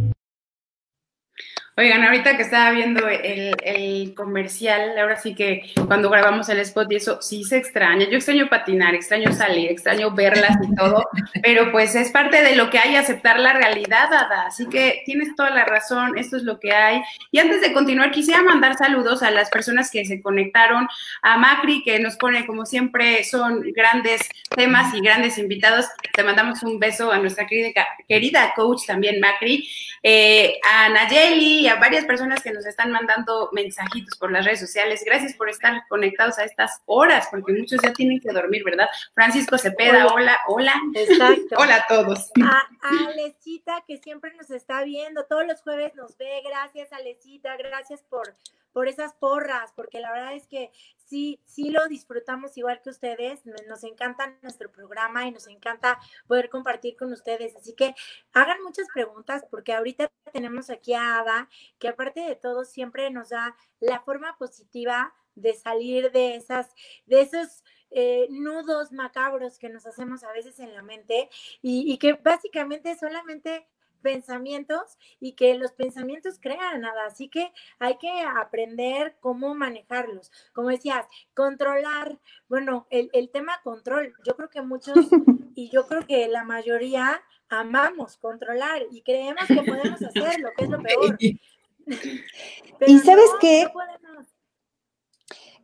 [SPEAKER 2] Oigan, ahorita que estaba viendo el, comercial, ahora sí que cuando grabamos el spot y eso, sí se extraña. Yo extraño patinar, extraño salir, extraño verlas y todo, pero pues es parte de lo que hay, aceptar la realidad, Ada. Así que tienes toda la razón, esto es lo que hay. Y antes de continuar, quisiera mandar saludos a las personas que se conectaron, a Macri, que nos pone, como siempre, son grandes temas y grandes invitados. Te mandamos un beso a nuestra querida, querida coach también, Macri, eh, a Nayeli, a varias personas que nos están mandando mensajitos por las redes sociales. Gracias por estar conectados a estas horas, porque muchos ya tienen que dormir, ¿verdad? Francisco Cepeda, hola, hola.
[SPEAKER 10] Exacto.
[SPEAKER 2] hola a todos.
[SPEAKER 10] A, a Alecita, que siempre nos está viendo, todos los jueves nos ve. Gracias, Alecita, gracias por, por esas porras, porque la verdad es que sí, sí lo disfrutamos igual que ustedes. Nos encanta nuestro programa y nos encanta poder compartir con ustedes. Así que hagan muchas preguntas, porque ahorita tenemos aquí a Ada, que aparte de todo siempre nos da la forma positiva de salir de esas, de esos eh, nudos macabros que nos hacemos a veces en la mente y, y que básicamente solamente pensamientos y que los pensamientos crean nada, así que hay que aprender cómo manejarlos. Como decías, controlar, bueno, el, el tema control, yo creo que muchos y yo creo que la mayoría amamos controlar y creemos que podemos hacerlo, que es lo peor. Pero
[SPEAKER 3] y sabes
[SPEAKER 10] no,
[SPEAKER 3] qué?
[SPEAKER 10] no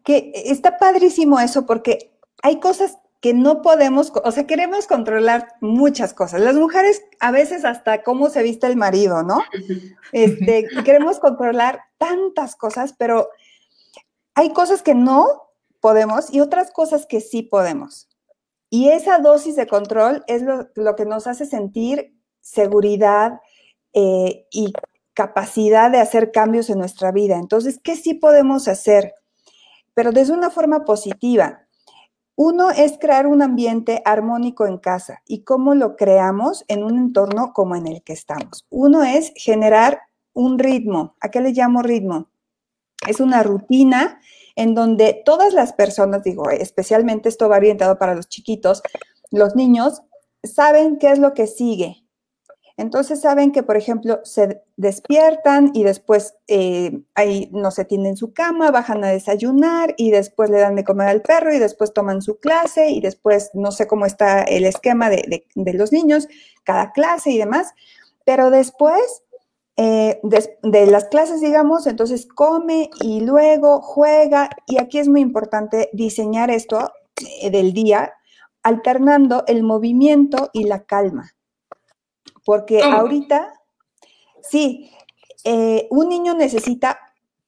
[SPEAKER 3] que está padrísimo eso porque hay cosas que no podemos, o sea, queremos controlar muchas cosas. Las mujeres a veces hasta cómo se viste el marido, ¿no? Este, queremos controlar tantas cosas, pero hay cosas que no podemos y otras cosas que sí podemos. Y esa dosis de control es lo, lo que nos hace sentir seguridad eh, y capacidad de hacer cambios en nuestra vida. Entonces, ¿qué sí podemos hacer? Pero desde una forma positiva. Uno es crear un ambiente armónico en casa y cómo lo creamos en un entorno como en el que estamos. Uno es generar un ritmo. ¿A qué le llamo ritmo? Es una rutina en donde todas las personas, digo, especialmente esto va orientado para los chiquitos, los niños, saben qué es lo que sigue. Entonces saben que, por ejemplo, se despiertan y después eh, ahí no se tienen su cama, bajan a desayunar y después le dan de comer al perro y después toman su clase y después no sé cómo está el esquema de, de, los niños, cada clase y demás, pero después eh, de, de, las clases, digamos, entonces come y luego juega. Y aquí es muy importante diseñar esto eh, del día alternando el movimiento y la calma porque
[SPEAKER 2] ¿Cómo?
[SPEAKER 3] ahorita, sí, eh, un niño necesita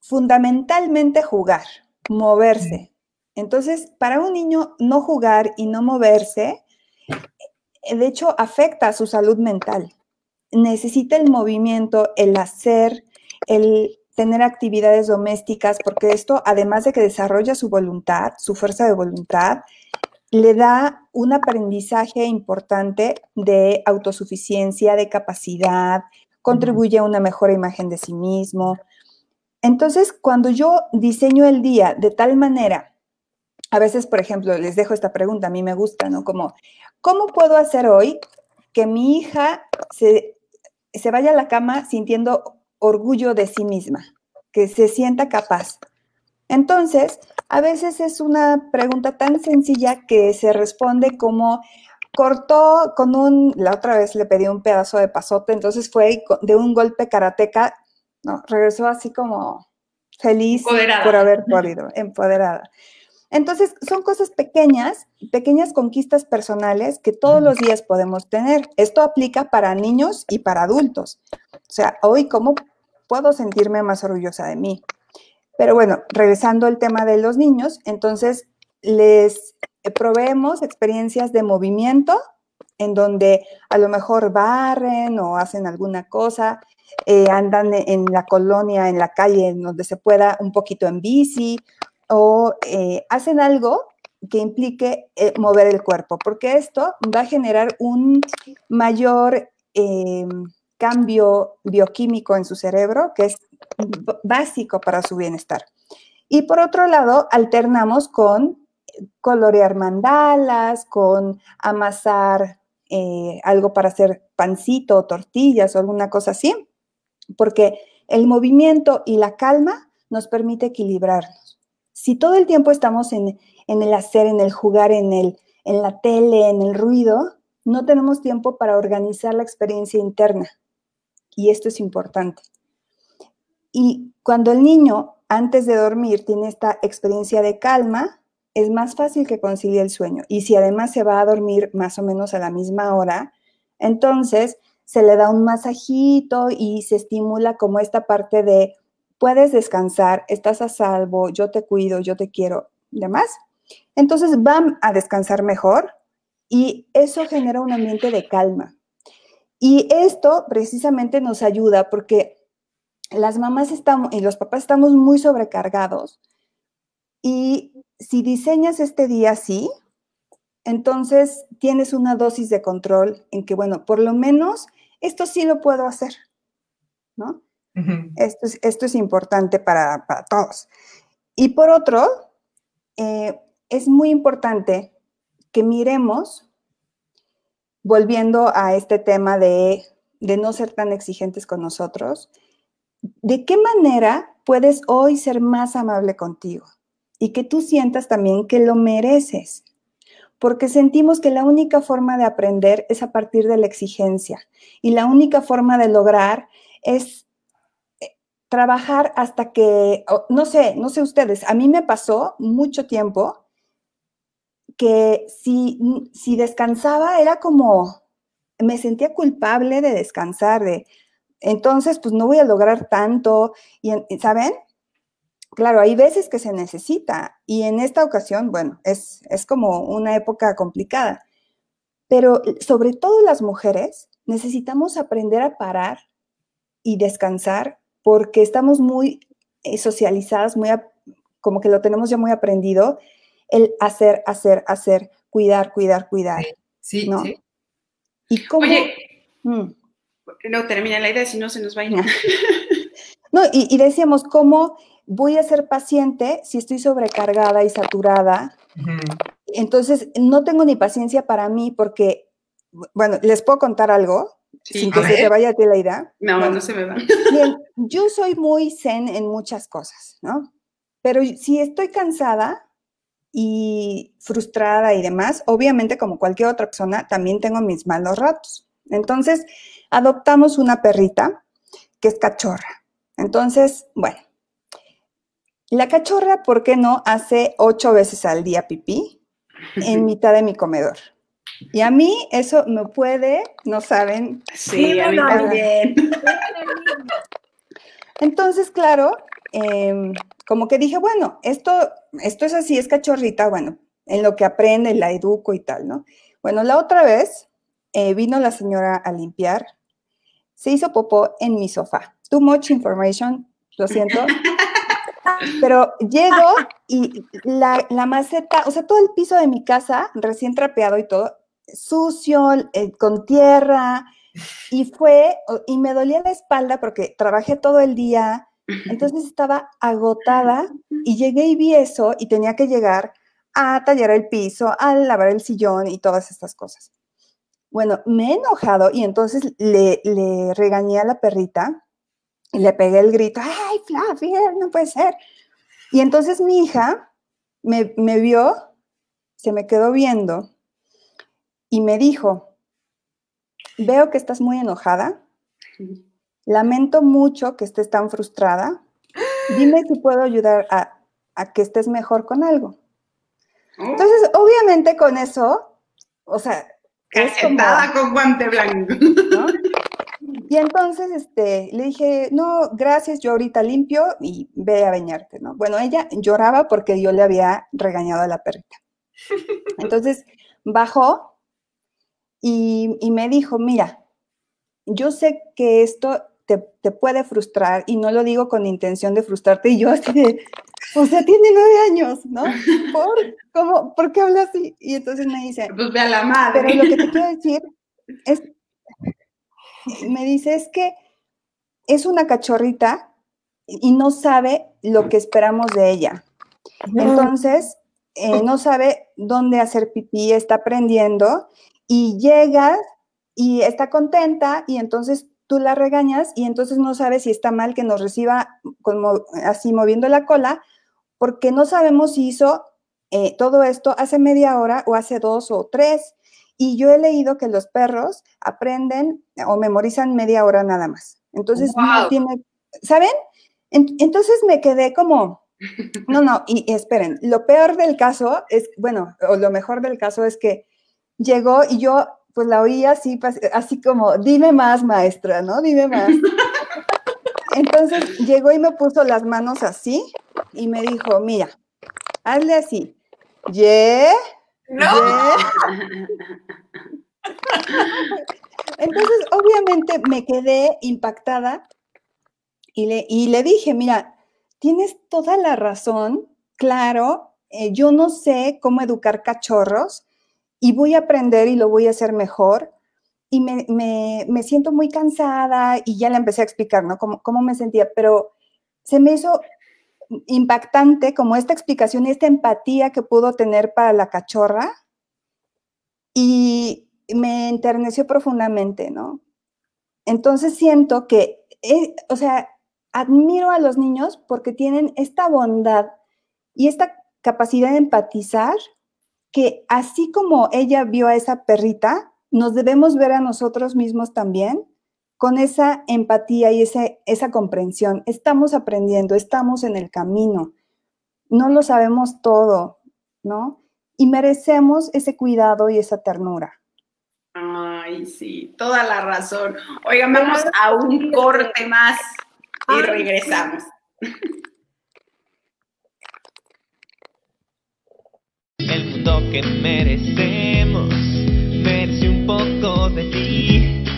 [SPEAKER 3] fundamentalmente jugar, moverse. Entonces, para un niño no jugar y no moverse, eh, de hecho, afecta a su salud mental. Necesita el movimiento, el hacer, el tener actividades domésticas, porque esto, además de que desarrolla su voluntad, su fuerza de voluntad, le da un aprendizaje importante de autosuficiencia, de capacidad, contribuye a una mejor imagen de sí mismo. Entonces, cuando yo diseño el día de tal manera, a veces, por ejemplo, les dejo esta pregunta, a mí me gusta, ¿no? Como, ¿cómo puedo hacer hoy que mi hija se, se vaya a la cama sintiendo orgullo de sí misma, que se sienta capaz? Entonces, a veces es una pregunta tan sencilla que se responde como cortó con un, la otra vez le pedí un pedazo de pasote, entonces fue de un golpe karateca, no, regresó así como feliz
[SPEAKER 2] Empoderada.
[SPEAKER 3] por haber podido, empoderada. Entonces, son cosas pequeñas, pequeñas conquistas personales que todos los días podemos tener. Esto aplica para niños y para adultos. O sea, hoy, ¿cómo puedo sentirme más orgullosa de mí? Pero bueno, regresando al tema de los niños, entonces les proveemos experiencias de movimiento en donde a lo mejor barren o hacen alguna cosa, eh, andan en la colonia, en la calle, en donde se pueda un poquito en bici o eh, hacen algo que implique eh, mover el cuerpo, porque esto va a generar un mayor eh, cambio bioquímico en su cerebro, que es básico para su bienestar. Y por otro lado, alternamos con colorear mandalas, con amasar eh, algo para hacer pancito o tortillas o alguna cosa así, porque el movimiento y la calma nos permite equilibrarnos. Si todo el tiempo estamos en, en el hacer, en el jugar, en, el, en la tele, en el ruido, no tenemos tiempo para organizar la experiencia interna. Y esto es importante. Y cuando el niño antes de dormir tiene esta experiencia de calma, es más fácil que concilie el sueño. Y si además se va a dormir más o menos a la misma hora, entonces se le da un masajito y se estimula como esta parte de puedes descansar, estás a salvo, yo te cuido, yo te quiero, demás. Entonces van a descansar mejor y eso genera un ambiente de calma. Y esto precisamente nos ayuda porque las mamás estamos y los papás estamos muy sobrecargados y si diseñas este día así, entonces tienes una dosis de control en que, bueno, por lo menos esto sí lo puedo hacer, ¿no? esto, es, esto, es, importante para, para, todos. Y por otro, eh, es muy importante que miremos, volviendo a este tema de, de no ser tan exigentes con nosotros, de qué manera puedes hoy ser más amable contigo y que tú sientas también que lo mereces. Porque sentimos que la única forma de aprender es a partir de la exigencia. Y la única forma de lograr es eh, trabajar hasta que, no sé, no sé ustedes, a mí me pasó mucho tiempo que si, si descansaba era como, me sentía culpable de descansar, de, entonces pues no voy a lograr tanto, y, ¿saben? Claro, hay veces que se necesita y en esta ocasión, bueno, es, es como una época complicada, pero sobre todo las mujeres necesitamos aprender a parar y descansar porque estamos muy eh, socializadas, muy como que lo tenemos ya muy aprendido, el hacer, hacer, hacer, cuidar, cuidar, cuidar.
[SPEAKER 4] Sí,
[SPEAKER 3] ¿no?
[SPEAKER 4] sí.
[SPEAKER 3] ¿Y cómo?
[SPEAKER 2] Oye, mm. No termina la idea, si no se nos va a ir.
[SPEAKER 3] No, y, y decíamos, ¿cómo voy a ser paciente si estoy sobrecargada y saturada. Entonces, no tengo ni paciencia para mí porque, bueno, les puedo contar algo sin que se te vaya a ti la idea.
[SPEAKER 2] No, no, no se me va.
[SPEAKER 3] Bien, yo soy muy zen en muchas cosas, ¿no? Pero si estoy cansada y frustrada y demás, obviamente como cualquier otra persona, también tengo mis malos ratos. Entonces, adoptamos una perrita que es cachorra. Entonces, bueno, la cachorra, ¿por qué no hace ocho veces al día pipí en mitad de mi comedor? Y a mí eso me puede, no saben.
[SPEAKER 2] Sí, a mí también.
[SPEAKER 3] Entonces, claro, em, como que dije, bueno, esto, esto es así, es cachorrita, bueno, en lo que aprende, la educo y tal, ¿no? Bueno, la otra vez eh, vino la señora a limpiar, se hizo popó en mi sofá. Too much information, lo siento. Pero llego y la, maceta, o sea, todo el piso de mi casa, recién trapeado y todo, sucio, eh, con tierra, y fue, y me dolía la espalda porque trabajé todo el día, entonces estaba agotada y llegué y vi eso y tenía que llegar a tallar el piso, a lavar el sillón y todas estas cosas. Bueno, me he enojado y entonces le, le regañé a la perrita y le pegué el grito, ¡ay, Fluffy, no puede ser! Y entonces mi hija me, me vio, se me quedó viendo y me dijo, veo que estás muy enojada, lamento mucho que estés tan frustrada, dime si puedo ayudar a, a que estés mejor con algo. Oh. Entonces, obviamente con eso, o sea,
[SPEAKER 2] es como, con guante blanco. ¿no?
[SPEAKER 3] Y entonces este, le dije, no, gracias, yo ahorita limpio y ve a bañarte, ¿no? Bueno, ella lloraba porque yo le había regañado a la perrita. Entonces bajó y, y me dijo, mira, yo sé que esto te, te, puede frustrar y no lo digo con intención de frustrarte y yo así de, o sea, tiene nueve años, ¿no? ¿Por, cómo, ¿por qué habla así? Y entonces me dice,
[SPEAKER 2] pues ve a la madre.
[SPEAKER 3] Pero lo que te quiero decir es me dice, es que es una cachorrita y no sabe lo que esperamos de ella. Entonces, eh, no sabe dónde hacer pipí, está aprendiendo y llega y está contenta y entonces tú la regañas y entonces no sabe si está mal que nos reciba como así moviendo la cola porque no sabemos si hizo eh, todo esto hace media hora o hace dos o tres. Y yo he leído que los perros aprenden o memorizan media hora nada más. Entonces, no tiene, ¿saben? entonces me quedé como, no, no, y, esperen, lo peor del caso es, bueno, o lo mejor del caso es que llegó y yo pues la oía así, así como, dime más, maestra, ¿no? Dime más. Entonces llegó y me puso las manos así y me dijo, mira, hazle así. ¿Ye?
[SPEAKER 4] No.
[SPEAKER 3] Entonces, obviamente me quedé impactada y le, y le dije, mira, tienes toda la razón, claro, eh, yo no sé cómo educar cachorros y voy a aprender y lo voy a hacer mejor. Y me, me, siento muy cansada y ya le empecé a explicar, ¿no? Cómo, cómo me sentía, pero se me hizo impactante como esta explicación y esta empatía que pudo tener para la cachorra y me enterneció profundamente, ¿no? Entonces siento que, eh, o sea, admiro a los niños porque tienen esta bondad y esta capacidad de empatizar que así como ella vio a esa perrita, nos debemos ver a nosotros mismos también con esa empatía y esa comprensión. Estamos aprendiendo, estamos en el camino, no lo sabemos todo, ¿no? Y merecemos ese cuidado y esa ternura.
[SPEAKER 2] Ay, sí, toda la razón. Oigan, vamos a un corte más y regresamos.
[SPEAKER 1] El mundo que merecemos merece un poco de ti.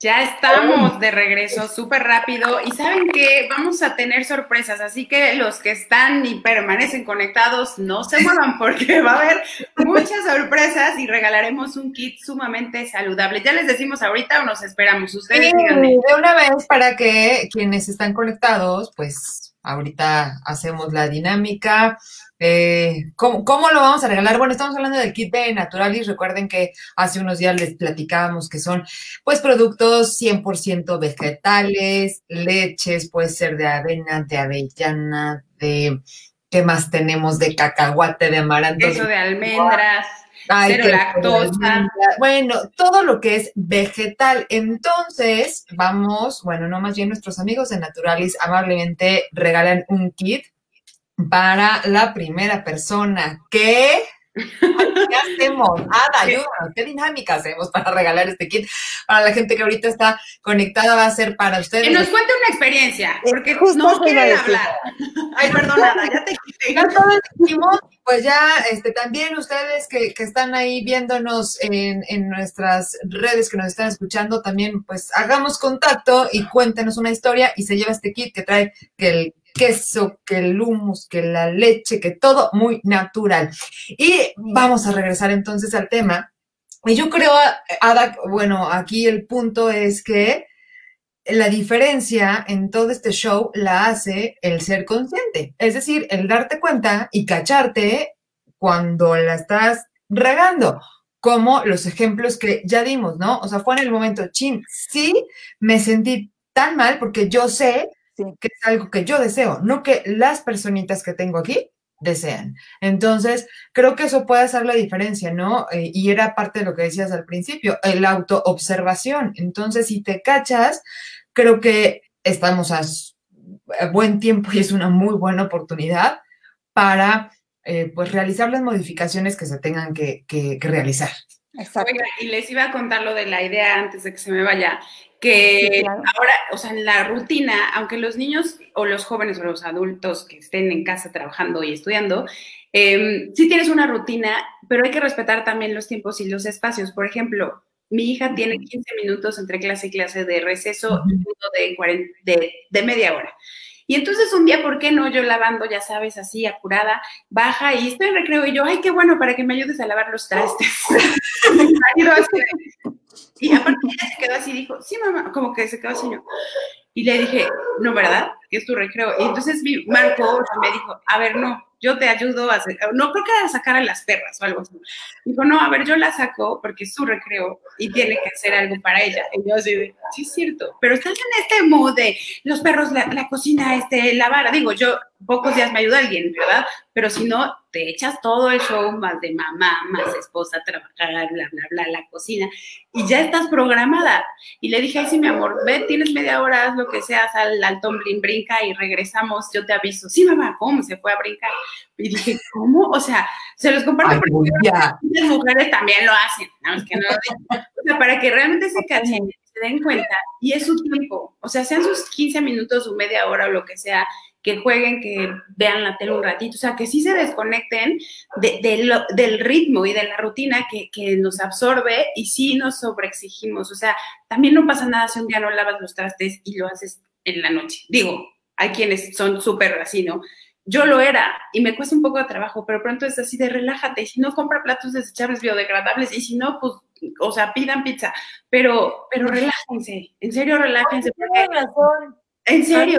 [SPEAKER 2] Ya estamos de regreso súper rápido y saben que vamos a tener sorpresas, así que los que están y permanecen conectados no se muevan porque va a haber muchas sorpresas y regalaremos un kit sumamente saludable. Ya les decimos ahorita o nos esperamos, ustedes díganme.
[SPEAKER 4] De una vez para que quienes están conectados, pues ahorita hacemos la dinámica. Eh, ¿cómo, lo vamos a regalar? Bueno, estamos hablando del kit de Naturalis. Recuerden que hace unos días les platicábamos que son, pues, productos 100% vegetales, leches, puede ser de avena, de avellana, de, ¿qué más tenemos? De cacahuate, de amaranto.
[SPEAKER 2] Eso de almendras. Cero lactosa.
[SPEAKER 4] Bueno, todo lo que es vegetal. Entonces, vamos, bueno, no más bien nuestros amigos de Naturalis amablemente regalan un kit para la primera persona. ¿Qué? ¿Qué hacemos? Ada, ayúdanos. ¿Qué dinámica hacemos para regalar este kit? Para la gente que ahorita está conectada, va a ser para ustedes.
[SPEAKER 2] Que nos cuente una experiencia, porque no quieren hablar. Ay, perdón, Ada, ya te quité. Ya todos
[SPEAKER 4] dijimos, pues ya este, también ustedes que, que están ahí viéndonos en, en, nuestras redes, que nos están escuchando, también pues hagamos contacto y cuéntenos una historia y se lleva este kit que trae que el queso, que el humus, que la leche, que todo muy natural. Y vamos a regresar entonces al tema. Y yo creo, Ada, bueno, aquí el punto es que la diferencia en todo este show la hace el ser consciente, es decir, el darte cuenta y cacharte cuando la estás regando, como los ejemplos que ya dimos, ¿no? O sea, fue en el momento, chin, sí, me sentí tan mal porque yo sé que es algo que yo deseo, no que las personitas que tengo aquí desean. Entonces, creo que eso puede hacer la diferencia, ¿no? Eh, y era parte de lo que decías al principio, el autoobservación. Entonces, si te cachas, creo que estamos a, buen tiempo y es una muy buena oportunidad para, eh, pues, realizar las modificaciones que se tengan que, que realizar.
[SPEAKER 3] Exacto.
[SPEAKER 2] Oiga, y les iba a contar lo de la idea antes de que se me vaya, que
[SPEAKER 3] Sí, claro.
[SPEAKER 2] ahora, o sea, en la rutina, aunque los niños o los jóvenes o los adultos que estén en casa trabajando y estudiando, eh, sí tienes una rutina, pero hay que respetar también los tiempos y los espacios. Por ejemplo, mi hija tiene 15 minutos entre clase y clase de receso y uno de, 40 de, de media hora. Y entonces un día, ¿por qué no? Yo lavando, ya sabes, así apurada, baja y estoy en recreo y yo, ay, qué bueno, para que me ayudes a lavar los trastes. Y aparte ella se quedó así, dijo, sí, mamá, como que se quedó así, ¿no? Y le dije, no, ¿verdad? Que es tu recreo. Y entonces mi Marco me dijo, a ver, no, yo te ayudo a hacer, no creo que era sacar a las perras o algo así. Dijo, no, a ver, yo la saco porque es su recreo y tiene que hacer algo para ella. Y yo así de, sí es cierto, pero estás en este mood de los perros, la, la cocina, este, lavar. Digo, yo pocos días me ayuda alguien, ¿verdad? Pero si no, te echas todo el show más de mamá, más esposa, trabajar, bla, bla, bla, la cocina, y ya estás programada. Y le dije, ay, sí, mi amor, ve, tienes media hora, haz lo que sea, sal al tumbling, brinca y regresamos, yo te aviso. Sí, mamá, ¿cómo? Se fue a brincar. Y dije, ¿cómo? O sea, se los comparto
[SPEAKER 4] Ay,
[SPEAKER 2] porque las mujeres también lo hacen, que no. O sea, para que realmente se cachen, se den cuenta, y es su tiempo, o sea, sean sus 15 minutos, o media hora o lo que sea, que jueguen, que vean la tele un ratito, o sea, que sí se desconecten de, de lo- del ritmo y de la rutina que, que nos absorbe y sí nos sobreexigimos, o sea, también no pasa nada si un día no lavas los trastes y lo haces en la noche. Digo, hay quienes son súper así, ¿no? Yo lo era y me cuesta un poco de trabajo, pero pronto es así de relájate. Y si no, compra platos desechables biodegradables y si no, pues, o sea, pidan pizza. Pero, pero relájense, en serio, relájense. porque- en serio,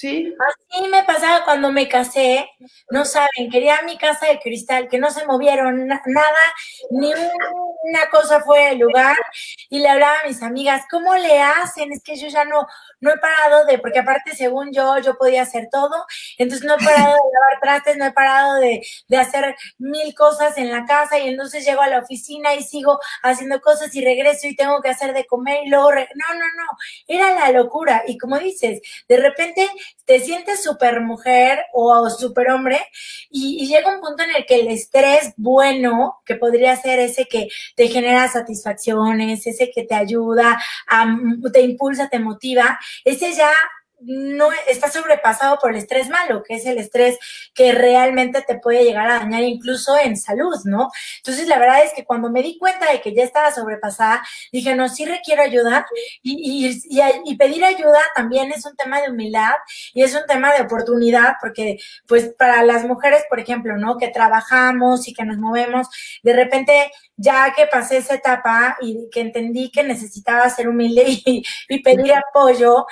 [SPEAKER 2] sí.
[SPEAKER 10] Así me pasaba cuando me casé, no saben, quería mi casa de cristal, que no se movieron na- nada, ni una cosa fuera del lugar, y le hablaba a mis amigas, ¿cómo le hacen? Es que yo ya no, no he parado de, porque aparte según yo, yo podía hacer todo, entonces no he parado de lavar trastes, no he parado de, de hacer mil cosas en la casa, y entonces llego a la oficina y sigo haciendo cosas y regreso y tengo que hacer de comer y luego, no, no, no, era la locura, y como dices, de repente te sientes súper mujer o súper hombre y, llega un punto en el que el estrés bueno, que podría ser ese que te genera satisfacciones, ese que te ayuda, a- te impulsa, te motiva, ese ya no está sobrepasado por el estrés malo, que es el estrés que realmente te puede llegar a dañar incluso en salud, ¿no? Entonces, la verdad es que cuando me di cuenta de que ya estaba sobrepasada, dije, no, sí requiero ayuda y, y, y, pedir ayuda también es un tema de humildad y es un tema de oportunidad, porque pues para las mujeres, por ejemplo, ¿no? Que trabajamos y que nos movemos, de repente ya que pasé esa etapa y que entendí que necesitaba ser humilde y pedir apoyo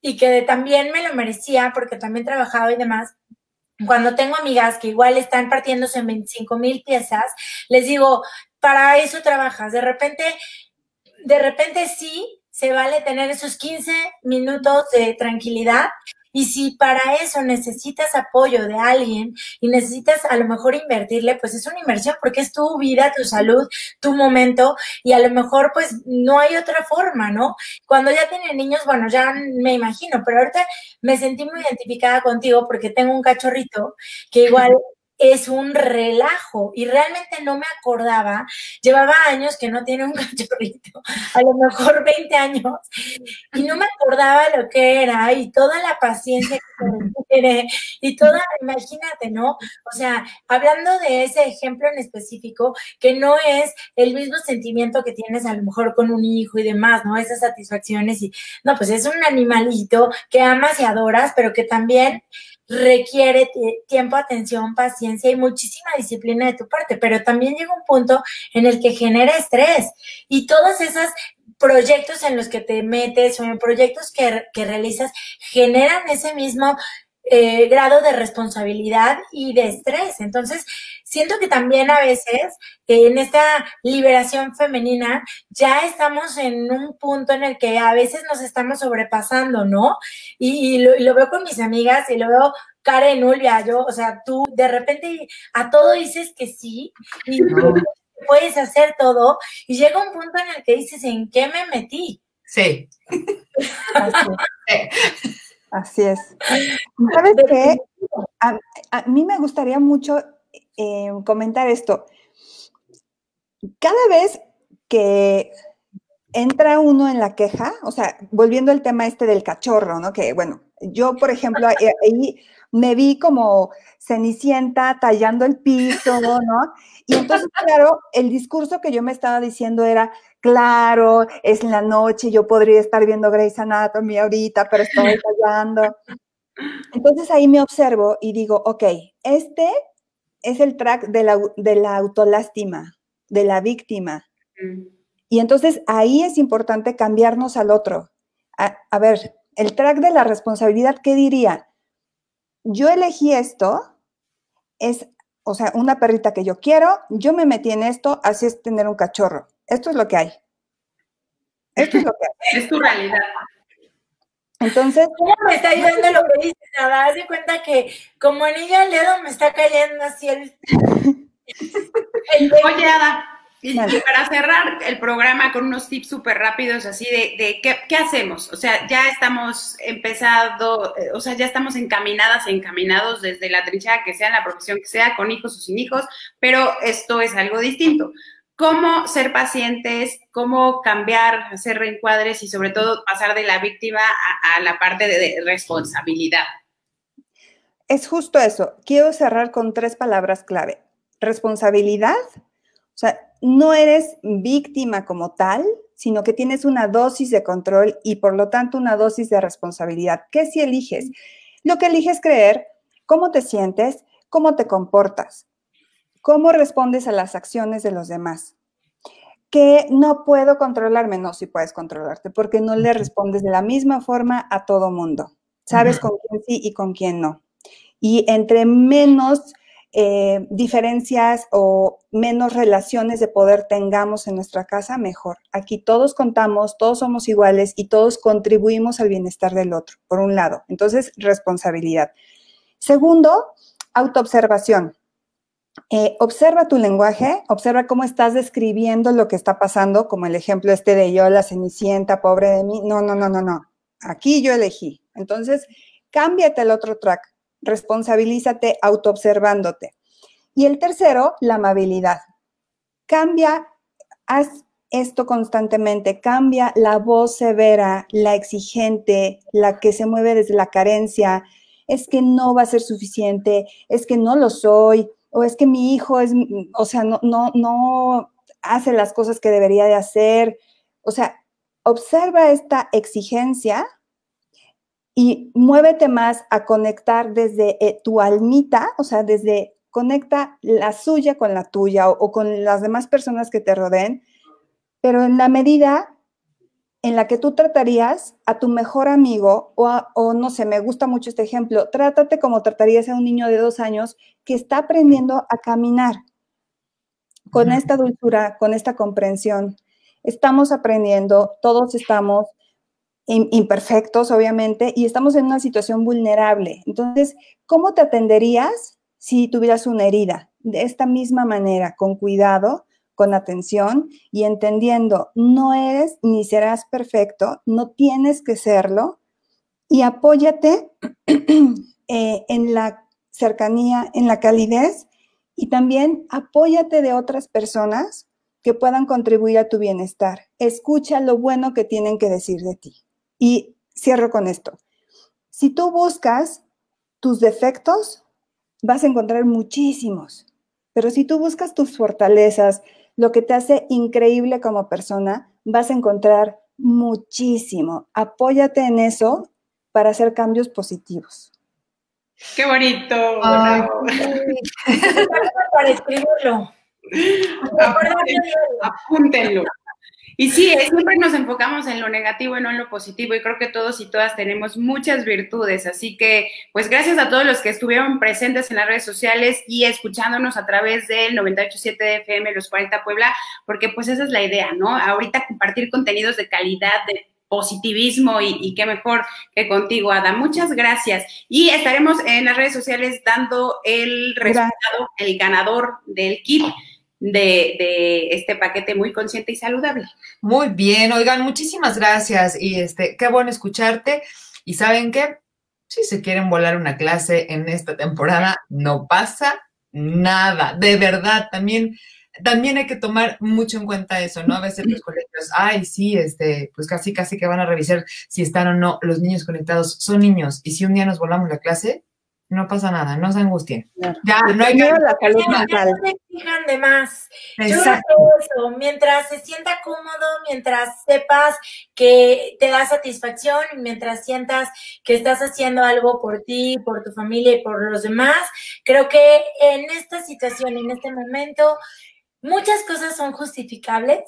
[SPEAKER 10] y que también me lo merecía porque también trabajaba y demás, cuando tengo amigas que igual están partiéndose en 25 mil piezas, les digo, para eso trabajas. De repente, de repente sí, se vale tener esos 15 minutos de tranquilidad. Y si para eso necesitas apoyo de alguien y necesitas a lo mejor invertirle, pues es una inversión porque es tu vida, tu salud, tu momento y a lo mejor pues no hay otra forma, ¿no? Cuando ya tienen niños, bueno, ya me imagino, pero ahorita me sentí muy identificada contigo porque tengo un cachorrito que igual es un relajo y realmente no me acordaba, llevaba años que no tiene un cachorrito, a lo mejor 20 años, y no me acordaba lo que era y toda la paciencia que requiere y toda, imagínate, ¿no? O sea, hablando de ese ejemplo en específico, que no es el mismo sentimiento que tienes a lo mejor con un hijo y demás, ¿no? Esas satisfacciones y, no, pues es un animalito que amas y adoras, pero que también requiere tiempo, atención, paciencia y muchísima disciplina de tu parte, pero también llega un punto en el que genera estrés. Y todos esos proyectos en los que te metes o en proyectos que, que realizas generan ese mismo eh, grado de responsabilidad y de estrés. Entonces, siento que también a veces eh, en esta liberación femenina ya estamos en un punto en el que a veces nos estamos sobrepasando, ¿no? Y, y, lo, y lo, veo con mis amigas y lo veo Karen, Ulvia, yo, o sea, tú de repente a todo dices que sí y no. puedes hacer todo y llega un punto en el que dices, ¿en qué me metí?
[SPEAKER 4] Sí.
[SPEAKER 3] Es. Así es. ¿Sabes qué? A, a, mí me gustaría mucho eh, comentar esto. cada vez que entra uno en la queja, o sea, volviendo al tema este del cachorro, ¿no? Que bueno, yo, por ejemplo, ahí me vi como cenicienta tallando el piso, ¿no? Y entonces, claro, el discurso que yo me estaba diciendo era, claro, es la noche, yo podría estar viendo Grey's Anatomy ahorita, pero estoy tallando. Entonces ahí me observo y digo, ok, este es el track de la, de la autolástima, de la víctima. Mm. Y entonces ahí es importante cambiarnos al otro. A, ver, el track de la responsabilidad, ¿qué diría? Yo elegí esto, es, o sea, una perrita que yo quiero, yo me metí en esto, así es tener un cachorro. Esto es lo que hay.
[SPEAKER 2] Esto es lo que hay. Es tu realidad.
[SPEAKER 3] Entonces.
[SPEAKER 10] ¿Cómo me está ayudando lo que dices, Nada? Haz de cuenta que como anillo al dedo me está cayendo así el.
[SPEAKER 2] Oye, Ada, y, para cerrar el programa con unos tips súper rápidos, así de, de ¿qué, hacemos. O sea, ya estamos empezado, eh, o sea, ya estamos encaminadas encaminados desde la trinchera que sea, en la profesión que sea, con hijos o sin hijos, pero esto es algo distinto. ¿Cómo ser pacientes? ¿Cómo cambiar, hacer reencuadres y sobre todo pasar de la víctima a, la parte de responsabilidad?
[SPEAKER 3] Es justo eso. Quiero cerrar con tres palabras clave. Responsabilidad, o sea, no eres víctima como tal, sino que tienes una dosis de control y por lo tanto una dosis de responsabilidad. ¿Qué si eliges? Lo que eliges creer, cómo te sientes, cómo te comportas, cómo respondes a las acciones de los demás. Que no puedo controlarme, no, si puedes controlarte, porque no le respondes de la misma forma a todo mundo. Sabes con quién sí y con quién no. Y entre menos eh, diferencias o menos relaciones de poder tengamos en nuestra casa, mejor. Aquí todos contamos, todos somos iguales y todos contribuimos al bienestar del otro, por un lado. Entonces, responsabilidad. Segundo, autoobservación. Eh, observa tu lenguaje, observa cómo estás describiendo lo que está pasando, como el ejemplo este de yo, la cenicienta, pobre de mí. No, no, no, no, no. Aquí yo elegí. Entonces, cámbiate el otro track responsabilízate autoobservándote. Y el tercero, la amabilidad. Cambia, haz esto constantemente, cambia la voz severa, la exigente, la que se mueve desde la carencia, es que no va a ser suficiente, es que no lo soy, o es que mi hijo es, o sea, no, no, no hace las cosas que debería de hacer. O sea, observa esta exigencia y muévete más a conectar desde eh, tu almita, o sea, desde conecta la suya con la tuya o, con las demás personas que te rodeen, pero en la medida en la que tú tratarías a tu mejor amigo o, o, no sé, me gusta mucho este ejemplo, trátate como tratarías a un niño de dos años que está aprendiendo a caminar con esta dulzura, con esta comprensión. Estamos aprendiendo, todos estamos imperfectos, obviamente, y estamos en una situación vulnerable. Entonces, ¿cómo te atenderías si tuvieras una herida? De esta misma manera, con cuidado, con atención y entendiendo, no eres ni serás perfecto, no tienes que serlo, y apóyate eh, en la cercanía, en la calidez, y también apóyate de otras personas que puedan contribuir a tu bienestar. Escucha lo bueno que tienen que decir de ti. Y cierro con esto. Si tú buscas tus defectos, vas a encontrar muchísimos. Pero si tú buscas tus fortalezas, lo que te hace increíble como persona, vas a encontrar muchísimo. Apóyate en eso para hacer cambios positivos.
[SPEAKER 2] Qué bonito.
[SPEAKER 10] para escribirlo.
[SPEAKER 2] Apúntenlo. Y sí, siempre nos enfocamos en lo negativo y no en lo positivo y creo que todos y todas tenemos muchas virtudes, así que pues gracias a todos los que estuvieron presentes en las redes sociales y escuchándonos a través del 987 FM Los 40 Puebla, porque pues esa es la idea, ¿no? Ahorita compartir contenidos de calidad, de positivismo y, qué mejor que contigo, Ada. Muchas gracias. Y estaremos en las redes sociales dando el resultado, el ganador del kit de, este paquete muy consciente y saludable.
[SPEAKER 4] Muy bien, oigan, muchísimas gracias y este, qué bueno escucharte. Y saben qué, si se quieren volar una clase en esta temporada, no pasa nada. De verdad, también también hay que tomar mucho en cuenta eso, ¿no? A veces los colegios, ay, sí, este, pues casi, casi que van a revisar si están o no los niños conectados. Son niños, y si un día nos volamos la clase, no pasa nada, no se angustien. Ya, no hay que...
[SPEAKER 3] la salud
[SPEAKER 10] Ya
[SPEAKER 3] mental.
[SPEAKER 10] no se fijan de más. Yo creo
[SPEAKER 4] Exacto.
[SPEAKER 10] eso, mientras se sienta cómodo, mientras sepas que te da satisfacción, y mientras sientas que estás haciendo algo por ti, por tu familia y por los demás, creo que en esta situación, en este momento, muchas cosas son justificables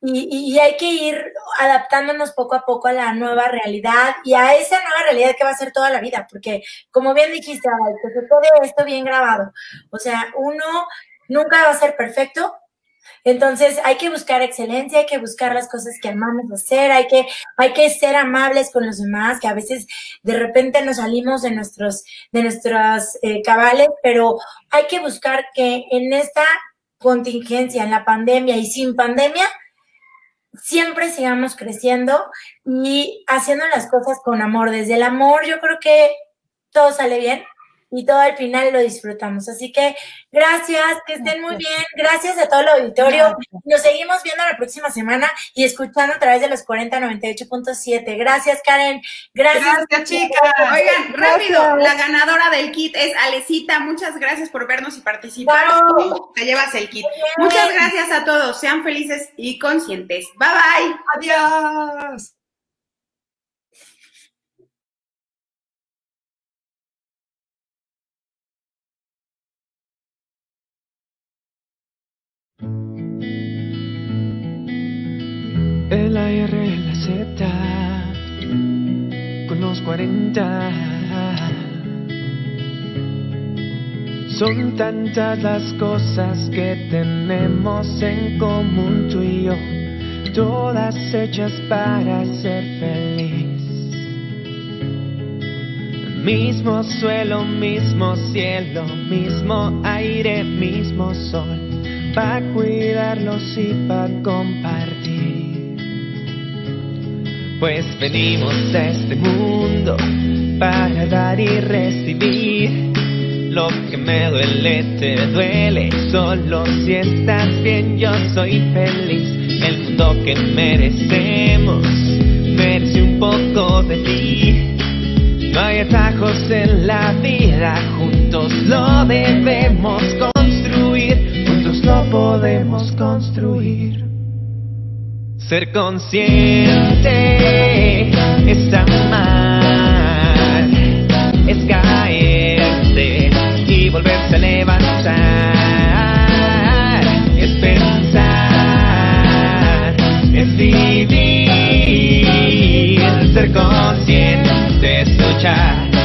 [SPEAKER 10] y, y- hay que ir adaptándonos poco a poco a la nueva realidad y a esa nueva realidad que va a ser toda la vida, porque como bien dijiste, quede esto bien grabado. O sea, uno nunca va a ser perfecto. Entonces hay que buscar excelencia, hay que buscar las cosas que amamos hacer, hay que, hay que ser amables con los demás, que a veces de repente nos salimos de nuestros, de nuestros eh, cabales, pero hay que buscar que en esta contingencia, en la pandemia y sin pandemia, siempre sigamos creciendo y haciendo las cosas con amor. Desde el amor yo creo que todo sale bien y todo al final lo disfrutamos. Así que gracias, que estén muy bien. Gracias a todo el auditorio. Nos seguimos viendo la próxima semana y escuchando a través de los 4098.7. Gracias, Karen. Gracias.
[SPEAKER 4] Gracias, chicas.
[SPEAKER 2] Oigan, rápido,
[SPEAKER 3] Gracias.
[SPEAKER 2] la ganadora del kit es Alecita. Muchas gracias por vernos y participar. Te llevas el kit. Muchas gracias a todos. Sean felices y conscientes. Bye bye.
[SPEAKER 4] Adiós.
[SPEAKER 1] El AR, la Z, con los 40. Son tantas las cosas que tenemos en común tú y yo, todas hechas para ser feliz. Mismo suelo, mismo cielo, mismo aire, mismo sol, para cuidarlos y para compartir. Pues venimos a este mundo para dar y recibir. Lo que me duele te duele, solo si estás bien yo soy feliz. El mundo que merecemos merece un poco de ti. No hay atajos en la vida, juntos lo debemos construir, juntos lo podemos construir. Ser consciente es amar, es caerse y volverse a levantar, es pensar, es vivir, ser consciente es luchar